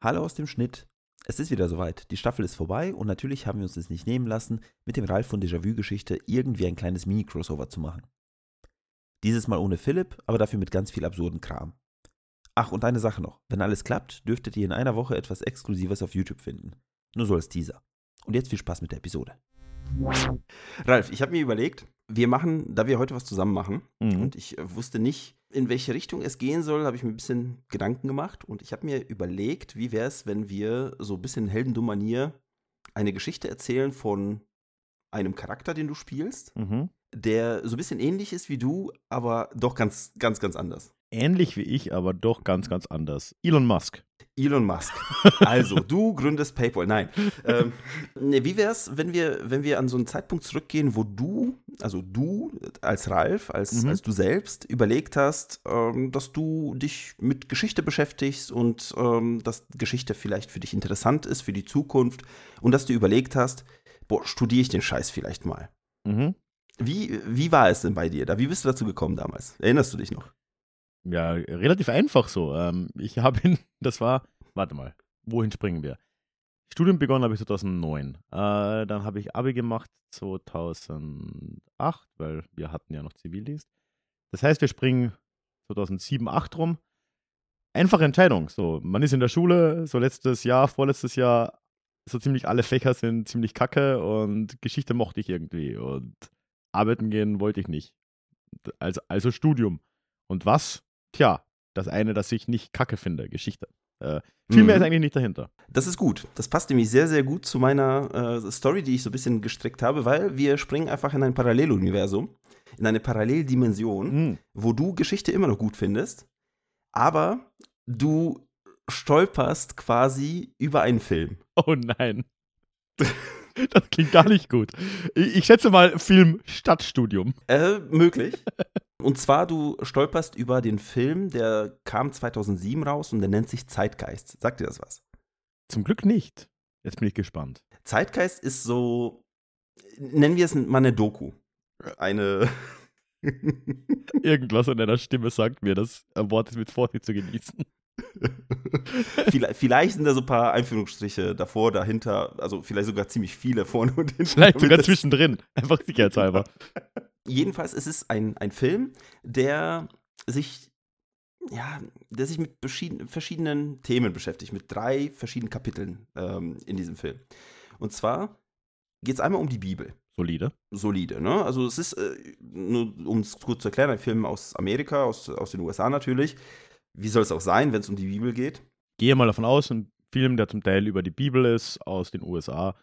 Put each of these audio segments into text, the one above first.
Hallo aus dem Schnitt. Es ist wieder soweit. Die Staffel ist vorbei und natürlich haben wir uns es nicht nehmen lassen, mit dem Ralf von Déjà-vu-Geschichte irgendwie ein kleines Mini-Crossover zu machen. Dieses Mal ohne Philipp, aber dafür mit ganz viel absurden Kram. Ach, und eine Sache noch. Wenn alles klappt, dürftet ihr in einer Woche etwas Exklusives auf YouTube finden. Nur so als Teaser. Und jetzt viel Spaß mit der Episode. Ralf, ich habe mir überlegt, wir machen, da wir heute was zusammen machen Mhm. und ich äh, wusste nicht, in welche Richtung es gehen soll, habe ich mir ein bisschen Gedanken gemacht und ich habe mir überlegt, wie wäre es, wenn wir so ein bisschen in Heldendum-Manier eine Geschichte erzählen von einem Charakter, den du spielst, Mhm. der so ein bisschen ähnlich ist wie du, aber doch ganz, ganz, ganz anders. Ähnlich wie ich, aber doch ganz, ganz anders. Elon Musk. Elon Musk. Also, du gründest PayPal. Nein. Ähm, nee, wie wäre es, wenn wir, wenn wir an so einen Zeitpunkt zurückgehen, wo du, also du als Ralf, als, Mhm. als du selbst, überlegt hast, ähm, dass du dich mit Geschichte beschäftigst und ähm, dass Geschichte vielleicht für dich interessant ist, für die Zukunft und dass du überlegt hast, boah, studiere ich den Scheiß vielleicht mal. Mhm. Wie, wie war es denn bei dir da? Wie bist du dazu gekommen damals? Erinnerst du dich noch? Ja, relativ einfach so. Ähm, ich habe ihn, das war, warte mal, wohin springen wir? Studium begonnen habe ich 2009. Äh, dann habe ich Abi gemacht 2008, weil wir hatten ja noch Zivildienst. Das heißt, wir springen 2007, 2008 rum. Einfache Entscheidung. So, man ist in der Schule, so letztes Jahr, vorletztes Jahr, so ziemlich alle Fächer sind ziemlich kacke und Geschichte mochte ich irgendwie und arbeiten gehen wollte ich nicht. Also, also Studium. Und was? Tja, das eine, das ich nicht kacke finde, Geschichte. Äh, viel mehr Mhm. ist eigentlich nicht dahinter. Das ist gut. Das passt nämlich sehr, sehr gut zu meiner äh, Story, die ich so ein bisschen gestrickt habe, weil wir springen einfach in ein Paralleluniversum, in eine Paralleldimension, Hm. wo du Geschichte immer noch gut findest, aber du stolperst quasi über einen Film. Oh nein. Das klingt gar nicht gut. Ich, ich schätze mal Film Stadtstudium. Äh, möglich. Und zwar, du stolperst über den Film, der kam 2007 raus und der nennt sich Zeitgeist. Sagt dir das was? Zum Glück nicht. Jetzt bin ich gespannt. Zeitgeist ist so, nennen wir es mal eine Doku. Eine. Irgendwas in deiner Stimme sagt mir, das Wort ist mit Vorsicht zu genießen. vielleicht, sind da so ein paar Einführungsstriche davor, dahinter, also vielleicht sogar ziemlich viele vorne und hinten. Vielleicht sogar zwischendrin. Einfach sicherheitshalber. Jedenfalls ist es ein, ein Film, der sich, ja, der sich mit verschiedenen Themen beschäftigt, mit drei verschiedenen Kapiteln ähm, in diesem Film. Und zwar geht es einmal um die Bibel. Solide. solide. Ne? Also es ist, äh, nur um es kurz zu erklären, ein Film aus Amerika, aus, aus den USA natürlich. Wie soll es auch sein, wenn es um die Bibel geht? Gehe mal davon aus, ein Film, der zum Teil über die Bibel ist, aus den USA.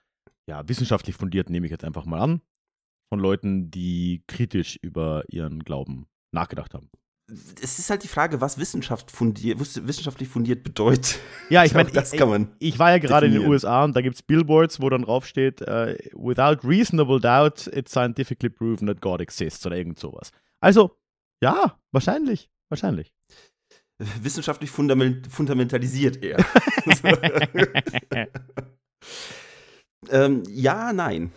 Ja, wissenschaftlich fundiert nehme ich jetzt einfach mal an. Von Leuten, die kritisch über ihren Glauben nachgedacht haben. Es ist halt die Frage, was Wissenschaft fundiert, was wissenschaftlich fundiert bedeutet. Ja, ich meine, das kann man. Ich war ja gerade in den definieren. USA und da gibt es Billboards, wo dann drauf steht, äh, without reasonable doubt, it's scientifically proven that God exists oder irgend sowas. Also, ja, wahrscheinlich, wahrscheinlich. Wissenschaftlich fundament, fundamentalisiert eher. ähm, ja, nein.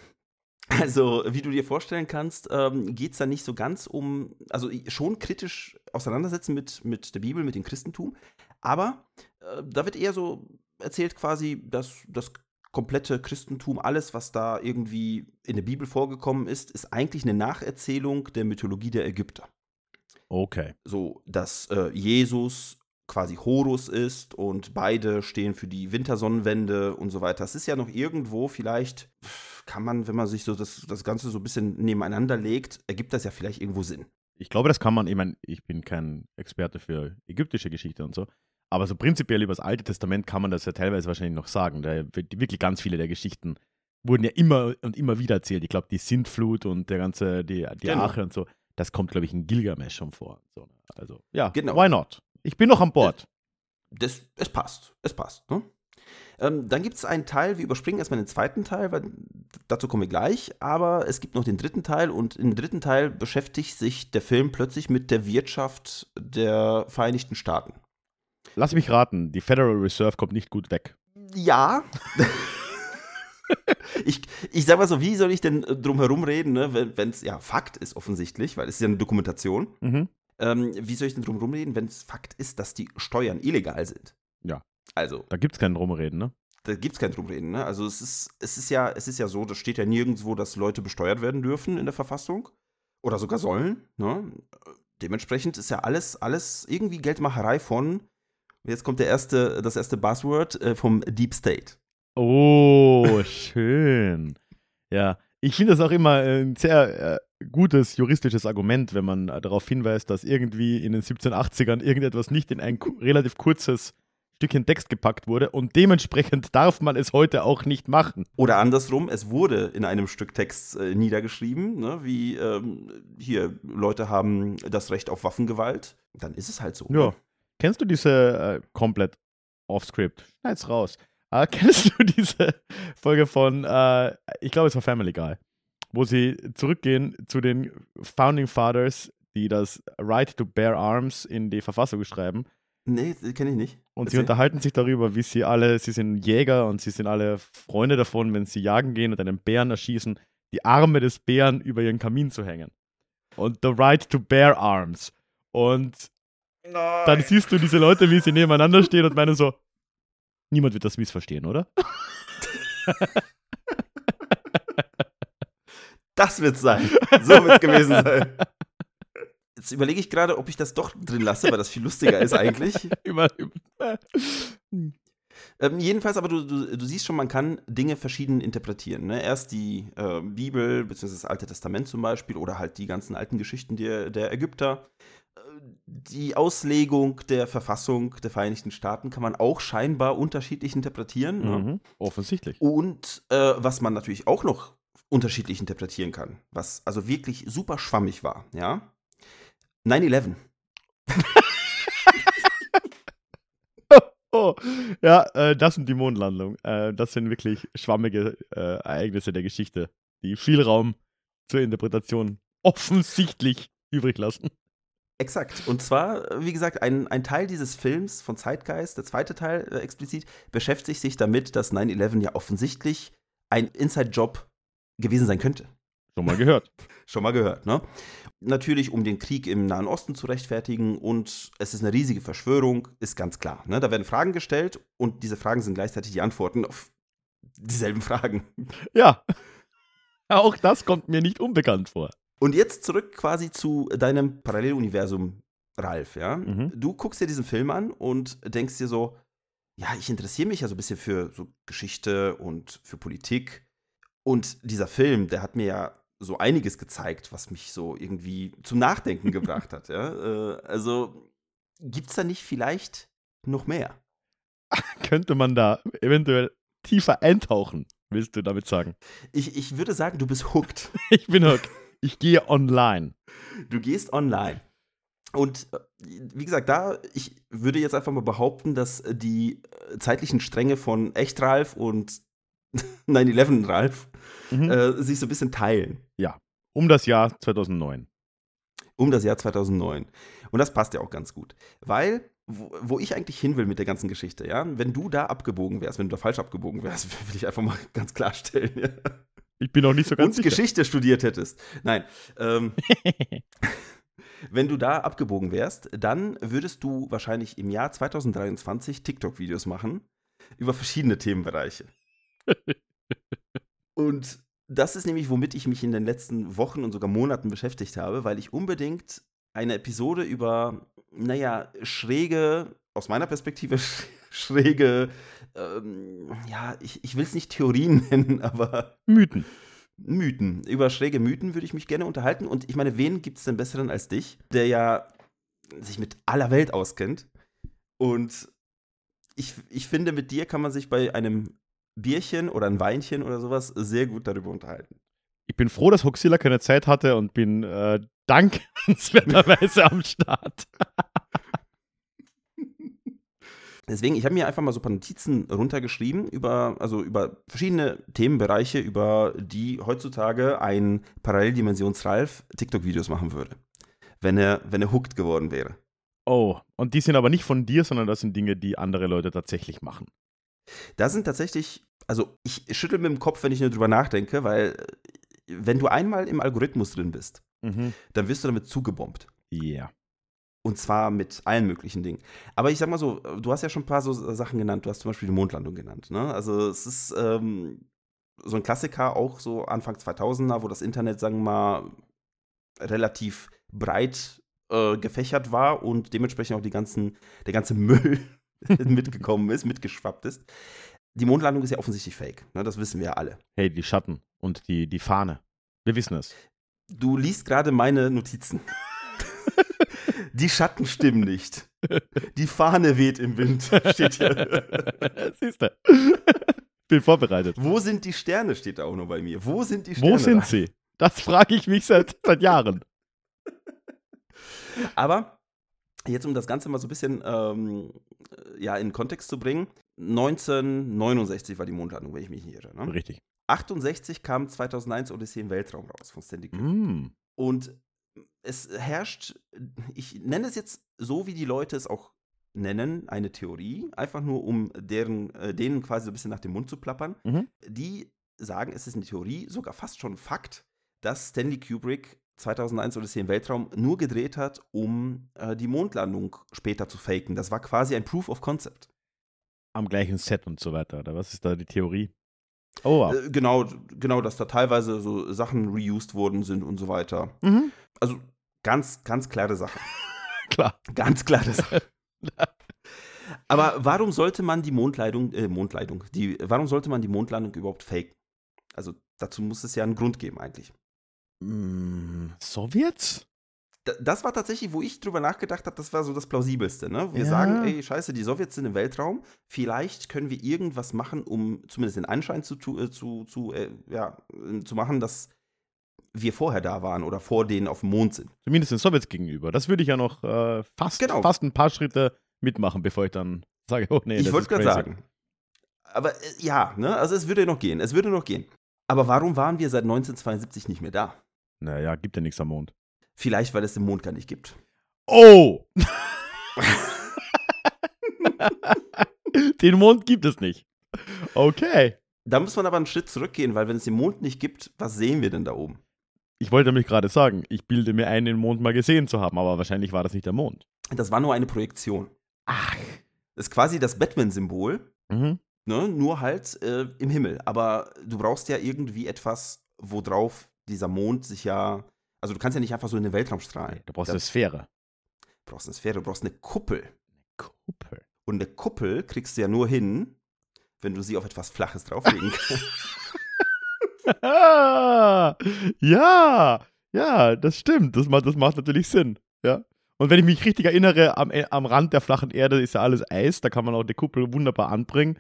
Also, wie du dir vorstellen kannst, ähm, geht es da nicht so ganz um, also schon kritisch auseinandersetzen mit, mit der Bibel, mit dem Christentum, aber äh, da wird eher so erzählt quasi, dass das komplette Christentum, alles, was da irgendwie in der Bibel vorgekommen ist, ist eigentlich eine Nacherzählung der Mythologie der Ägypter Okay. so, dass äh, Jesus quasi Horus ist und beide stehen für die Wintersonnenwende und so weiter. Das ist ja noch irgendwo, vielleicht kann man, wenn man sich so das, das Ganze so ein bisschen nebeneinander legt, ergibt das ja vielleicht irgendwo Sinn. Ich glaube, das kann man, ich meine, ich bin kein Experte für ägyptische Geschichte und so, aber so prinzipiell über das Alte Testament kann man das ja teilweise wahrscheinlich noch sagen. Da wird wirklich ganz viele der Geschichten wurden ja immer und immer wieder erzählt. Ich glaube, die Sintflut und der ganze, die, die Genau. Arche und so, das kommt, glaube ich, in Gilgamesh schon vor. So, also, ja, Genau. why not? Ich bin noch an Bord. Das, es passt, es passt. Ne? Ähm, dann gibt es einen Teil, wir überspringen erstmal den zweiten Teil, weil dazu kommen wir gleich, aber es gibt noch den dritten Teil und im dritten Teil beschäftigt sich der Film plötzlich mit der Wirtschaft der Vereinigten Staaten. Lass mich raten, die Federal Reserve kommt nicht gut weg. Ja. ich, ich sag mal so, wie soll ich denn äh, drum herum reden, ne, wenn es ja Fakt ist offensichtlich, weil es ist ja eine Dokumentation. Mhm. Ähm, wie soll ich denn drum herum reden, wenn es Fakt ist, dass die Steuern illegal sind? Ja. Also, Da gibt es kein Drumreden, ne? da gibt es kein Drumreden. Ne? Also es ist, es ist ja, es ist ja so, das steht ja nirgendwo, dass Leute besteuert werden dürfen in der Verfassung. Oder sogar sollen. Ne? Dementsprechend ist ja alles, alles irgendwie Geldmacherei von. Jetzt kommt der erste, das erste Buzzword äh, vom Deep State. Oh, schön. Ja, ich finde das auch immer ein sehr äh, gutes juristisches Argument, wenn man äh, darauf hinweist, dass irgendwie in den 1780ern irgendetwas nicht in ein relativ kurzes Stückchen Text gepackt wurde und dementsprechend darf man es heute auch nicht machen. Oder andersrum, es wurde in einem Stück Text äh, niedergeschrieben, ne? wie ähm, hier, Leute haben das Recht auf Waffengewalt. Dann ist es halt so. Ja. Ne? Kennst du diese äh, komplett off-script? Schneid's raus. Äh, kennst du diese Folge von, äh, ich glaube, es war Family Guy, wo sie zurückgehen zu den Founding Fathers, die das Right to Bear Arms in die Verfassung schreiben. Nee, kenne ich nicht. Und sie Erzähl. unterhalten sich darüber, wie sie alle, sie sind Jäger und sie sind alle Freunde davon, wenn sie jagen gehen und einen Bären erschießen, die Arme des Bären über ihren Kamin zu hängen. Und the right to bear arms. Und dann siehst du diese Leute, wie sie nebeneinander stehen und meinen so, niemand wird das missverstehen, oder? Das wird sein. So wird es gewesen sein. Jetzt überlege ich gerade, ob ich das doch drin lasse, weil das viel lustiger ist eigentlich. Ähm, jedenfalls, aber du, du, du siehst schon, man kann Dinge verschieden interpretieren. Ne? Erst die äh, Bibel, beziehungsweise das Alte Testament zum Beispiel, oder halt die ganzen alten Geschichten der, der Ägypter. Äh, Die Auslegung der Verfassung der Vereinigten Staaten kann man auch scheinbar unterschiedlich interpretieren. Ne? Mhm. Offensichtlich. Und äh, was man natürlich auch noch unterschiedlich interpretieren kann, was also wirklich super schwammig war, ja. 9-11. Oh, ja, äh, das sind die Mondlandung. Äh, das sind wirklich schwammige äh, Ereignisse der Geschichte, die viel Raum zur Interpretation offensichtlich übrig lassen. Exakt. Und zwar, äh, wie gesagt, ein, ein Teil dieses Films von Zeitgeist, der zweite Teil äh, explizit, beschäftigt sich damit, dass 9-11 ja offensichtlich ein Inside-Job gewesen sein könnte. Schon mal gehört. Schon mal gehört, ne? Natürlich, um den Krieg im Nahen Osten zu rechtfertigen und es ist eine riesige Verschwörung, ist ganz klar. Ne? Da werden Fragen gestellt und diese Fragen sind gleichzeitig die Antworten auf dieselben Fragen. Ja. Auch das kommt mir nicht unbekannt vor. Und jetzt zurück quasi zu deinem Paralleluniversum, Ralf, ja? Mhm. Du guckst dir diesen Film an und denkst dir so, ja, ich interessiere mich ja so ein bisschen für so Geschichte und für Politik. Und dieser Film, der hat mir ja so einiges gezeigt, was mich so irgendwie zum Nachdenken gebracht hat, ja? Äh, also, gibt's da nicht vielleicht noch mehr? Könnte man da eventuell tiefer eintauchen, willst du damit sagen? Ich, ich würde sagen, du bist hooked. Ich bin hooked. Ich gehe online. Du gehst online. Und äh, wie gesagt, da, ich würde jetzt einfach mal behaupten, dass die äh, zeitlichen Stränge von Echt Ralf und 9-11 Ralf Mhm. äh, sich so ein bisschen teilen. Um das Jahr 2009. Um das Jahr 2009. Und das passt ja auch ganz gut. Weil, wo, wo ich eigentlich hin will mit der ganzen Geschichte, ja, wenn du da abgebogen wärst, wenn du da falsch abgebogen wärst, will ich einfach mal ganz klarstellen, ja. Ich bin noch nicht so ganz und sicher. Geschichte studiert hättest. Nein. Ähm, wenn du da abgebogen wärst, dann würdest du wahrscheinlich im Jahr 2023 TikTok-Videos machen über verschiedene Themenbereiche. Und das ist nämlich, womit ich mich in den letzten Wochen und sogar Monaten beschäftigt habe, weil ich unbedingt eine Episode über, naja, schräge, aus meiner Perspektive sch- schräge, ähm, ja, ich, ich will es nicht Theorien nennen, aber Mythen. Mythen. Über schräge Mythen würde ich mich gerne unterhalten. Und ich meine, wen gibt es denn besseren als dich, der ja sich mit aller Welt auskennt? Und ich, ich finde, mit dir kann man sich bei einem Bierchen oder ein Weinchen oder sowas sehr gut darüber unterhalten. Ich bin froh, dass Hoxilla keine Zeit hatte und bin äh, dankenswerterweise am Start. Deswegen, ich habe mir einfach mal so ein paar Notizen runtergeschrieben über, also über verschiedene Themenbereiche, über die heutzutage ein Paralleldimensions-Ralf TikTok-Videos machen würde. Wenn er, wenn er hooked geworden wäre. Oh, und die sind aber nicht von dir, sondern das sind Dinge, die andere Leute tatsächlich machen. Da sind tatsächlich, also ich schüttel mit dem Kopf, wenn ich nur drüber nachdenke, weil äh, wenn du einmal im Algorithmus drin bist, Mhm. dann wirst du damit zugebombt. Ja. Und zwar mit allen möglichen Dingen. Aber ich sag mal so, du hast ja schon ein paar so Sachen genannt. Du hast zum Beispiel die Mondlandung genannt. Ne? Also es ist ähm, so ein Klassiker, auch so Anfang 2000er, wo das Internet, sagen wir mal, relativ breit äh, gefächert war und dementsprechend auch die ganzen, der ganze Müll mitgekommen ist, mitgeschwappt ist. Die Mondlandung ist ja offensichtlich fake. Ne? Das wissen wir ja alle. Hey, die Schatten und die, die Fahne. Wir wissen es. Du liest gerade meine Notizen. Die Schatten stimmen nicht. Die Fahne weht im Wind, steht hier. Siehst du. Bin vorbereitet. Wo sind die Sterne, steht da auch noch bei mir. Wo sind die Sterne? Wo sind sie? Das frage ich mich seit, seit Jahren. Aber jetzt, um das Ganze mal so ein bisschen ähm, ja, in Kontext zu bringen, 1969 war die Mondlandung, wenn ich mich nicht irre. Ne? Richtig. 68 kam 2001 Odyssee im Weltraum raus von Stanley Kubrick. Mm. Und es herrscht, ich nenne es jetzt so, wie die Leute es auch nennen, eine Theorie, einfach nur um deren, äh, denen quasi so ein bisschen nach dem Mund zu plappern. Mhm. Die sagen, es ist eine Theorie, sogar fast schon Fakt, dass Stanley Kubrick 2001 Odyssee im Weltraum nur gedreht hat, um äh, die Mondlandung später zu faken. Das war quasi ein Proof of Concept. Am gleichen Set und so weiter. Oder was ist da die Theorie? Oh, wow. Äh, genau, genau, dass da teilweise so Sachen reused worden sind und so weiter. Mhm. Also ganz, ganz klare Sache. Klar. Ganz klare Sache. Aber warum sollte man die Mondleitung, äh, Mondleitung, die, warum sollte man die Mondlandung überhaupt faken? Also dazu muss es ja einen Grund geben eigentlich. Mm, Sowjets? Da- Das war tatsächlich, wo ich drüber nachgedacht habe, das war so das Plausibelste. Ne? Wir Ja. sagen, ey, scheiße, die Sowjets sind im Weltraum. Vielleicht können wir irgendwas machen, um zumindest den Anschein zu, äh, zu, zu, äh, ja, äh, zu machen, dass wir vorher da waren oder vor denen auf dem Mond sind. Zumindest den Sowjets gegenüber. Das würde ich ja noch äh, fast, Genau. fast ein paar Schritte mitmachen, bevor ich dann sage, oh nee, ich das wollte gerade sagen. Aber äh, ja, ne? also es würde noch gehen, es würde noch gehen. Aber warum waren wir seit 1972 nicht mehr da? Naja, gibt ja nichts am Mond. Vielleicht, weil es den Mond gar nicht gibt. Oh! den Mond gibt es nicht. Okay. Da muss man aber einen Schritt zurückgehen, weil wenn es den Mond nicht gibt, was sehen wir denn da oben? Ich wollte nämlich gerade sagen, ich bilde mir ein, den Mond mal gesehen zu haben, aber wahrscheinlich war das nicht der Mond. Das war nur eine Projektion. Ach. Das ist quasi das Batman-Symbol, Mhm. ne? nur halt äh, im Himmel. Aber du brauchst ja irgendwie etwas, worauf dieser Mond sich ja. Also du kannst ja nicht einfach so in den Weltraum strahlen. Du brauchst Da eine Sphäre. brauchst eine Sphäre, du brauchst eine Kuppel. Kuppel. Und eine Kuppel kriegst du ja nur hin, wenn du sie auf etwas Flaches drauflegen kannst. Ja, ja, das stimmt. Das macht, das macht natürlich Sinn. Ja. Und wenn ich mich richtig erinnere, am, E- am Rand der flachen Erde ist ja alles Eis. Da kann man auch die Kuppel wunderbar anbringen.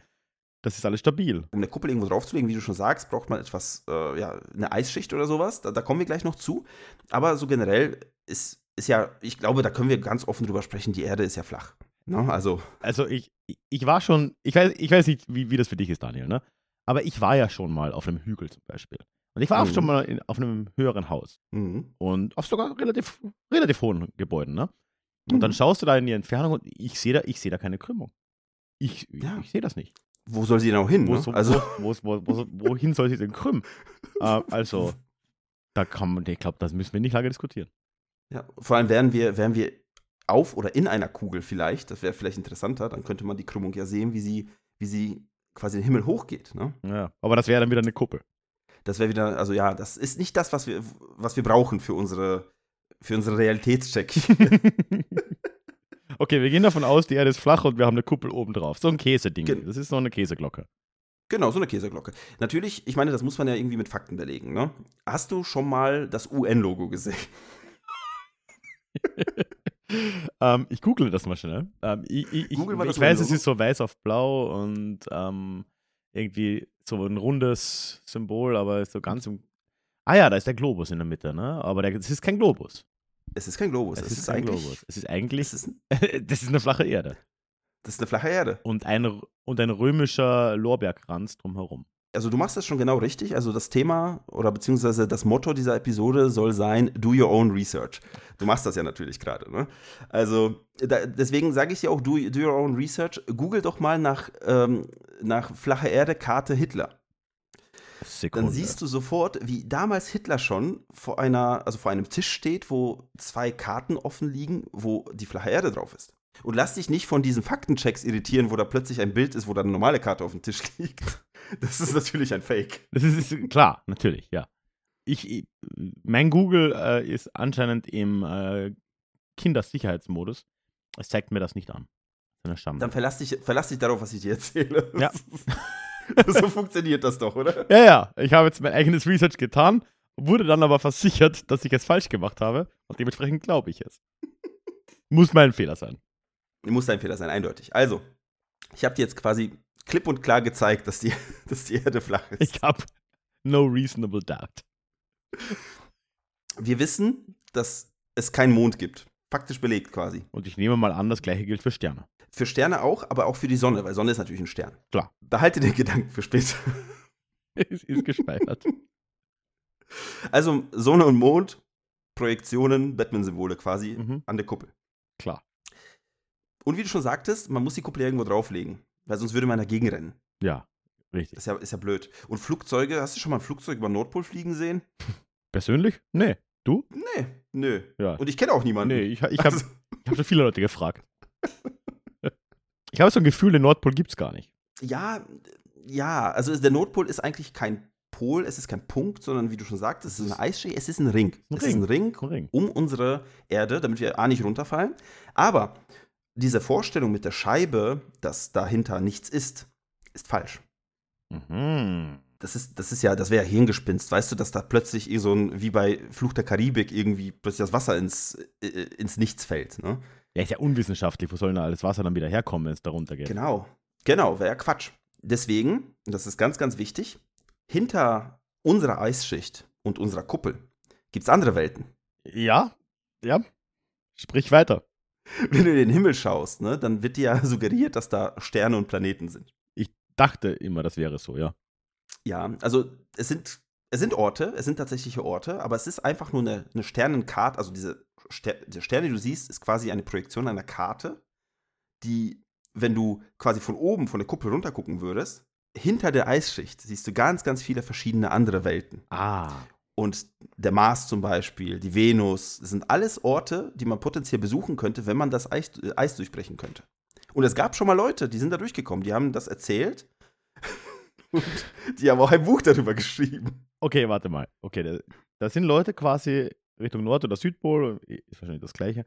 Das ist alles stabil. um eine Kuppel irgendwo draufzulegen, wie du schon sagst, braucht man etwas, äh, ja, eine Eisschicht oder sowas. Da, da kommen wir gleich noch zu. Aber so generell ist, ist ja, ich glaube, da können wir ganz offen drüber sprechen, die Erde ist ja flach. Ne? Also, Also ich, ich war schon, ich weiß, ich weiß nicht, wie, wie das für dich ist, Daniel, ne? Aber ich war ja schon mal auf einem Hügel zum Beispiel. Und ich war auch Mhm. schon mal in, auf einem höheren Haus. mhm. Und auf sogar relativ, relativ hohen Gebäuden, ne? Und dann Mhm. schaust du da in die Entfernung und ich sehe da, ich sehe da keine Krümmung. Ich, Ja. ich sehe das nicht. Wo soll sie denn auch hin? Wo, Ne? so, also, wo, wo, wo, wo, wohin soll sie denn krümmen? äh, also, da kann man, ich glaube, das müssen wir nicht lange diskutieren. ja, vor allem wären wir, wären wir auf oder in einer Kugel vielleicht, das wäre vielleicht interessanter, dann könnte man die Krümmung ja sehen, wie sie, wie sie quasi den Himmel hochgeht. Ne? Ja, aber das wäre dann wieder eine Kuppel. Das wäre wieder, also ja, das ist nicht das, was wir, was wir brauchen für unsere, für unsere Realitätscheck. okay, wir gehen davon aus, die Erde ist flach und wir haben eine Kuppel oben drauf. So ein Käseding. Gen- Das ist so eine Käseglocke. Genau, so eine Käseglocke. Natürlich, ich meine, das muss man ja irgendwie mit Fakten belegen. Ne? Hast du schon mal das UN-Logo gesehen? ähm, ich google das mal schnell. Ähm, ich ich, ich, mal ich das weiß, es ist so weiß auf blau und ähm, irgendwie so ein rundes Symbol, aber so ganz im. Ah ja, da ist der Globus in der Mitte, ne? Aber der, es ist kein Globus. Es ist kein Globus. Es, ist, kein Globus. Es ist eigentlich. Es ist, das ist eine flache Erde. das ist eine flache Erde. Und ein, und ein römischer Lorbeerkranz drumherum. Also du machst das schon genau richtig. Also das Thema oder beziehungsweise das Motto dieser Episode soll sein, do your own research. Du machst das ja natürlich gerade. Ne? Also da, deswegen sage ich dir auch, do, do your own research. Google doch mal nach, ähm, nach flache Erde, Karte Hitler. Sekunde. dann siehst du sofort, wie damals Hitler schon vor einer, also vor einem Tisch steht, wo zwei Karten offen liegen, wo die flache Erde drauf ist. Und lass dich nicht von diesen Faktenchecks irritieren, wo da plötzlich ein Bild ist, wo da eine normale Karte auf dem Tisch liegt. Das ist natürlich ein Fake. Das ist, ist klar, natürlich, ja. Ich, mein Google äh, ist anscheinend im äh, Kindersicherheitsmodus. Es zeigt mir das nicht an. Dann verlass dich, verlass dich darauf, was ich dir erzähle. Ja. so funktioniert das doch, oder? Ja, ja, ich habe jetzt mein eigenes Research getan, wurde dann aber versichert, dass ich es falsch gemacht habe und dementsprechend glaube ich es. Muss mein Fehler sein. Muss ein Fehler sein, eindeutig. Also, ich habe dir jetzt quasi klipp und klar gezeigt, dass die, dass die Erde flach ist. Ich habe no reasonable doubt. Wir wissen, dass es keinen Mond gibt. Faktisch belegt quasi. Und ich nehme mal an, das gleiche gilt für Sterne. Für Sterne auch, aber auch für die Sonne, weil Sonne ist natürlich ein Stern. Klar. Behalte den Gedanken für später. es ist gespeichert. Also Sonne und Mond, Projektionen, Batman-Symbole quasi Mhm. an der Kuppel. Klar. Und wie du schon sagtest, man muss die Kuppel irgendwo drauflegen, weil sonst würde man dagegen rennen. Ja, richtig. Das ist ja, ist ja blöd. Und Flugzeuge, hast du schon mal ein Flugzeug über den Nordpol fliegen sehen? Persönlich? Nee. Du? Nee, nö. Ja. Und ich kenne auch niemanden. Nee, ich, ich habe Also, hab schon viele Leute gefragt. Ich habe so ein Gefühl, den Nordpol gibt's gar nicht. ja, ja, also der Nordpol ist eigentlich kein Pol, es ist kein Punkt, sondern wie du schon sagtest, es ist eine Eisschicht, es ist ein Ring. Ein es ist ein Ring Ein Ring. um unsere Erde, damit wir A nicht runterfallen. Aber diese Vorstellung mit der Scheibe, dass dahinter nichts ist, ist falsch. Mhm. Das ist, das ist ja, das wäre ja Hirngespinst, weißt du, dass da plötzlich so ein, wie bei Fluch der Karibik, irgendwie plötzlich das Wasser ins, äh, ins Nichts fällt. Ne? Ja, ist ja unwissenschaftlich. Wo soll denn alles Wasser dann wieder herkommen, wenn es da runtergeht? Genau, genau, wäre ja Quatsch. Deswegen, und das ist ganz, ganz wichtig, hinter unserer Eisschicht und unserer Kuppel gibt es andere Welten. Ja, ja. Sprich weiter. Wenn du in den Himmel schaust, ne, dann wird dir ja suggeriert, dass da Sterne und Planeten sind. Dachte immer, das wäre so, ja. Ja, also es sind, es sind Orte, es sind tatsächliche Orte, aber es ist einfach nur eine, eine Sternenkarte, also diese, Ster diese Sterne, die du siehst, ist quasi eine Projektion einer Karte, die, wenn du quasi von oben, von der Kuppel runter gucken würdest, hinter der Eisschicht siehst du ganz, ganz viele verschiedene andere Welten. Ah. Und der Mars zum Beispiel, die Venus, das sind alles Orte, die man potenziell besuchen könnte, wenn man das Eis, äh, Eis durchbrechen könnte. Und es gab schon mal Leute, die sind da durchgekommen, die haben das erzählt und die haben auch ein Buch darüber geschrieben. Okay, warte mal. Okay, da, da sind Leute quasi Richtung Nord- oder Südpol, ist wahrscheinlich das gleiche,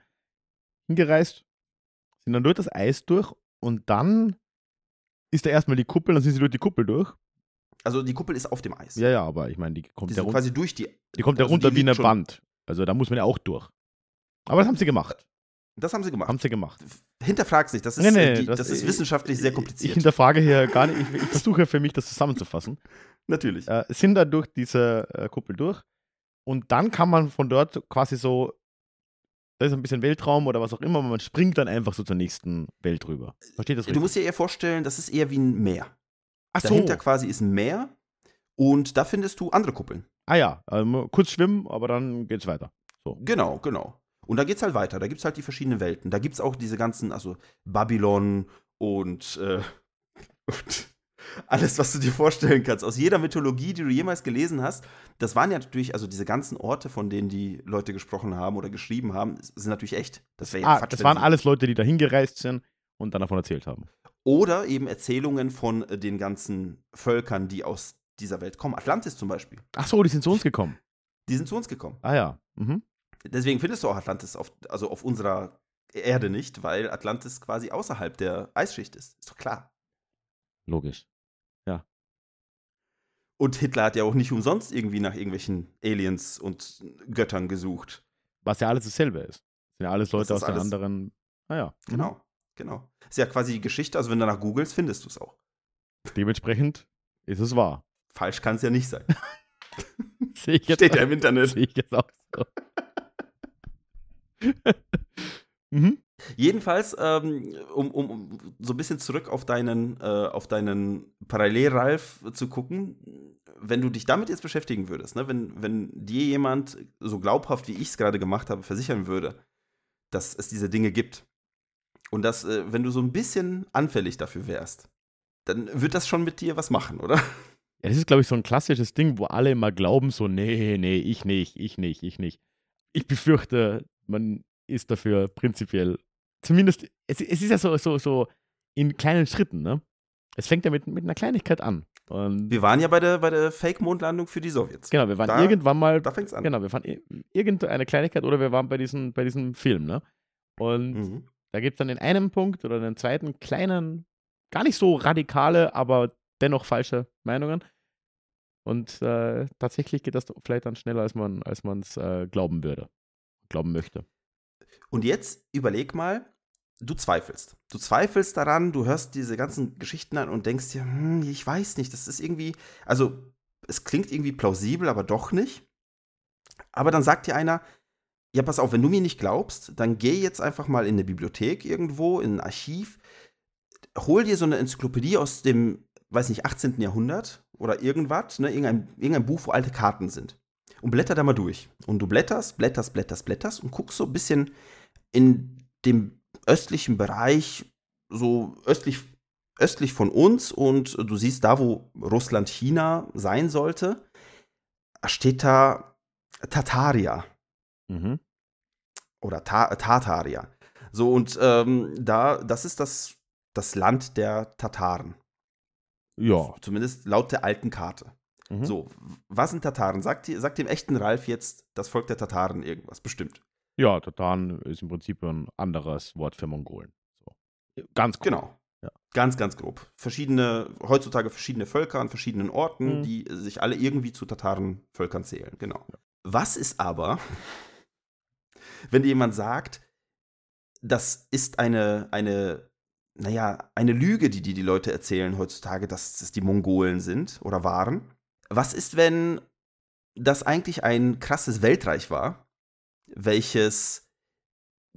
hingereist, sind dann durch das Eis durch und dann ist da erstmal die Kuppel, dann sind sie durch die Kuppel durch. Also die Kuppel ist auf dem Eis. Ja, ja, aber ich meine, die kommt die ja runter, quasi durch die. die kommt ja also runter wie eine Wand. Also da muss man ja auch durch. Aber das haben sie gemacht. Das haben sie gemacht. Haben sie gemacht. Hinterfrag's nicht, das ist, Nee, nee, äh, die, das- das, ist ich- wissenschaftlich sehr Ich kompliziert. hinterfrage hier gar nicht, ich, ich versuche für mich das zusammenzufassen. Natürlich. Äh, sind da durch diese äh, Kuppel durch und dann kann man von dort quasi so, da ist ein bisschen Weltraum oder was auch immer, man springt dann einfach so zur nächsten Welt rüber. Versteht das Du richtig? musst dir eher vorstellen, das ist eher wie ein Meer. Ach so. Dahinter quasi ist ein Meer und da findest du andere Kuppeln. Ah ja, ähm, kurz schwimmen, aber dann geht's weiter. Genau, genau. Und da geht's halt weiter. Da gibt's halt die verschiedenen Welten. Da gibt's auch diese ganzen, also Babylon und, äh, und alles, was du dir vorstellen kannst. Aus jeder Mythologie, die du jemals gelesen hast. Das waren ja natürlich, also diese ganzen Orte, von denen die Leute gesprochen haben oder geschrieben haben, sind natürlich echt. Das wäre ja Ah, Quatsch, das waren alles Leute, die da hingereist sind und dann davon erzählt haben. Oder eben Erzählungen von äh, den ganzen Völkern, die aus dieser Welt kommen. Atlantis zum Beispiel. Ach so, die sind zu uns gekommen. Die sind zu uns gekommen. Ah ja. Mhm. Deswegen findest du auch Atlantis auf, also auf unserer Erde nicht, weil Atlantis quasi außerhalb der Eisschicht ist. Ist doch klar. Logisch. Und Hitler hat ja auch nicht umsonst irgendwie nach irgendwelchen Aliens und Göttern gesucht. Was ja alles dasselbe ist. Sind ja alles Leute aus ist den alles- anderen. Ah ja. Mhm. Genau, genau. Ist ja quasi die Geschichte, also wenn du danach googelst, findest du es auch. Dementsprechend ist es wahr. Falsch kann es ja nicht sein. Sehe ich jetzt Steht ja im Internet. Sehe ich jetzt auch so. mhm. Jedenfalls, ähm, um, um, um so ein bisschen zurück auf deinen, äh, auf deinen Parallel-Ralf zu gucken, wenn du dich damit jetzt beschäftigen würdest, ne? wenn, wenn dir jemand so glaubhaft, wie ich es gerade gemacht habe, versichern würde, dass es diese Dinge gibt und dass, äh, wenn du so ein bisschen anfällig dafür wärst, dann wird das schon mit dir was machen, oder? Ja, das ist, glaube ich, so ein klassisches Ding, wo alle immer glauben, so, nee, nee, ich nicht, ich nicht, ich nicht. Ich befürchte, man ist dafür prinzipiell, zumindest, es, es ist ja so, so, so in kleinen Schritten, ne? Es fängt ja mit, mit einer Kleinigkeit an. Und Wir waren ja bei der, bei der Fake-Mondlandung für die Sowjets. genau, wir waren Da- irgendwann mal, Da fängt's an. genau, wir waren irgendeine Kleinigkeit oder wir waren bei, diesem bei diesem Film, ne? Und Mhm. da gibt es dann in einem Punkt oder einen zweiten kleinen, gar nicht so radikale, aber dennoch falsche Meinungen. Und äh, tatsächlich geht das vielleicht dann schneller, als man als es äh, glauben würde, glauben möchte. Und jetzt überleg mal, du zweifelst. Du zweifelst daran, du hörst diese ganzen Geschichten an und denkst dir, hm, ich weiß nicht, das ist irgendwie, also es klingt irgendwie plausibel, aber doch nicht. Aber dann sagt dir einer, ja, pass auf, wenn du mir nicht glaubst, dann geh jetzt einfach mal in eine Bibliothek irgendwo, in ein Archiv, hol dir so eine Enzyklopädie aus dem, weiß nicht, 18. Jahrhundert oder irgendwas, ne, irgendein, irgendein Buch, wo alte Karten sind. Und blätter da mal durch. Und du blätterst, blätterst, blätterst, blätterst und guckst so ein bisschen in dem östlichen Bereich, so östlich, östlich von uns und du siehst da, wo Russland, China sein sollte, steht da Tataria Mhm. oder Ta Tataria. So, und ähm, da, das ist das, das Land der Tataren. Ja. Zumindest laut der alten Karte. Mhm. So, was sind Tataren? Sagt, sagt dem echten Ralf jetzt das Volk der Tataren irgendwas? Bestimmt. Ja, Tatan ist im Prinzip ein anderes Wort für Mongolen. So. Ganz grob. Genau. Ja. Ganz, ganz grob. Verschiedene, heutzutage verschiedene Völker an verschiedenen Orten, Mhm. die sich alle irgendwie zu Tatarenvölkern zählen. Genau. Was ist aber, wenn dir jemand sagt, das ist eine, eine, naja, eine Lüge, die die, die Leute erzählen heutzutage, dass es die Mongolen sind oder waren? Was ist, wenn das eigentlich ein krasses Weltreich war, welches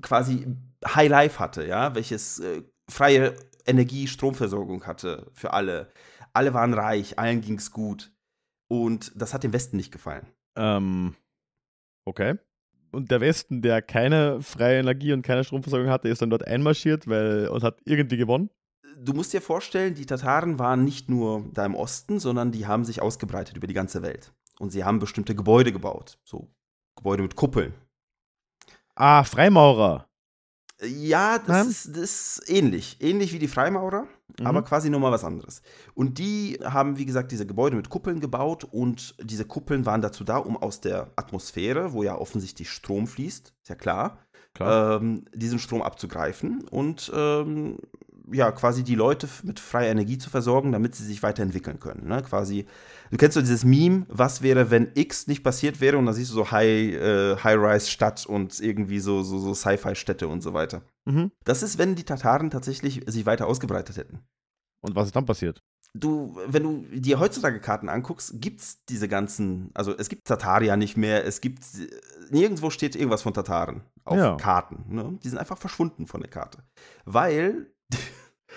quasi High Life hatte, ja, welches äh, freie Energie, Stromversorgung hatte für alle. Alle waren reich, allen ging's gut. Und das hat dem Westen nicht gefallen. Ähm, okay. Und der Westen, der keine freie Energie und keine Stromversorgung hatte, ist dann dort einmarschiert weil, und hat irgendwie gewonnen. Du musst dir vorstellen, die Tataren waren nicht nur da im Osten, sondern die haben sich ausgebreitet über die ganze Welt. Und sie haben bestimmte Gebäude gebaut. So Gebäude mit Kuppeln. Ah, Freimaurer. Ja, das, Nein? ist, das ist ähnlich. Ähnlich wie die Freimaurer, Mhm. aber quasi nochmal was anderes. Und die haben, wie gesagt, diese Gebäude mit Kuppeln gebaut und diese Kuppeln waren dazu da, um aus der Atmosphäre, wo ja offensichtlich Strom fließt, ist ja klar, Klar. ähm, diesen Strom abzugreifen und ähm, ja, quasi die Leute mit freier Energie zu versorgen, damit sie sich weiterentwickeln können. Ne? Quasi, du kennst so dieses Meme, was wäre, wenn X nicht passiert wäre und dann siehst du so High, äh, High-Rise-Stadt und irgendwie so, so, so Sci-Fi-Städte und so weiter. Mhm. Das ist, wenn die Tataren tatsächlich sich weiter ausgebreitet hätten. Und was ist dann passiert? Du, wenn du dir heutzutage Karten anguckst, gibt es diese ganzen, also es gibt Tataria nicht mehr, es gibt, nirgendwo steht irgendwas von Tataren auf Ja. Karten. Ne? Die sind einfach verschwunden von der Karte. Weil,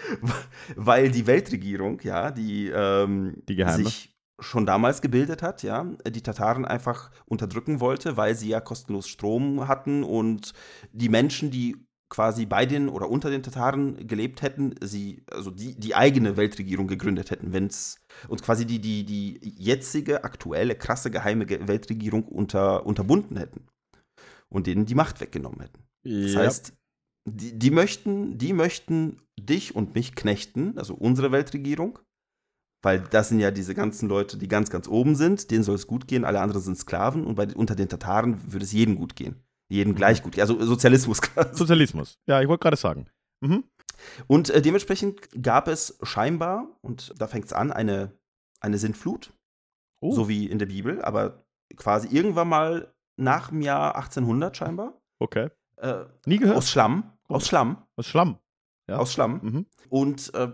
weil die Weltregierung, ja, die, ähm, Die sich schon damals gebildet hat, ja, die Tataren einfach unterdrücken wollte, weil sie ja kostenlos Strom hatten und die Menschen, die quasi bei den oder unter den Tataren gelebt hätten, sie, also die, die eigene Weltregierung gegründet hätten, wenn es und quasi die, die, die jetzige, aktuelle, krasse, geheime Ge- Weltregierung unter, unterbunden hätten und denen die Macht weggenommen hätten. Das Ja. heißt, die, die, möchten, die möchten dich und mich knechten, also unsere Weltregierung, weil das sind ja diese ganzen Leute, die ganz, ganz oben sind, denen soll es gut gehen, alle anderen sind Sklaven und bei, unter den Tataren würde es jedem gut gehen. Jedem gleich gut gehen. Also Sozialismus. Sozialismus. Ja, ich wollte gerade sagen. Mhm. Und äh, dementsprechend gab es scheinbar, und da fängt es an, eine, eine Sintflut, Oh. so wie in der Bibel, aber quasi irgendwann mal nach dem Jahr 1800 scheinbar. Okay. Äh, Nie gehört. aus Schlamm. Aus Schlamm. Aus Schlamm. Ja. Aus Schlamm. Mhm. Und äh,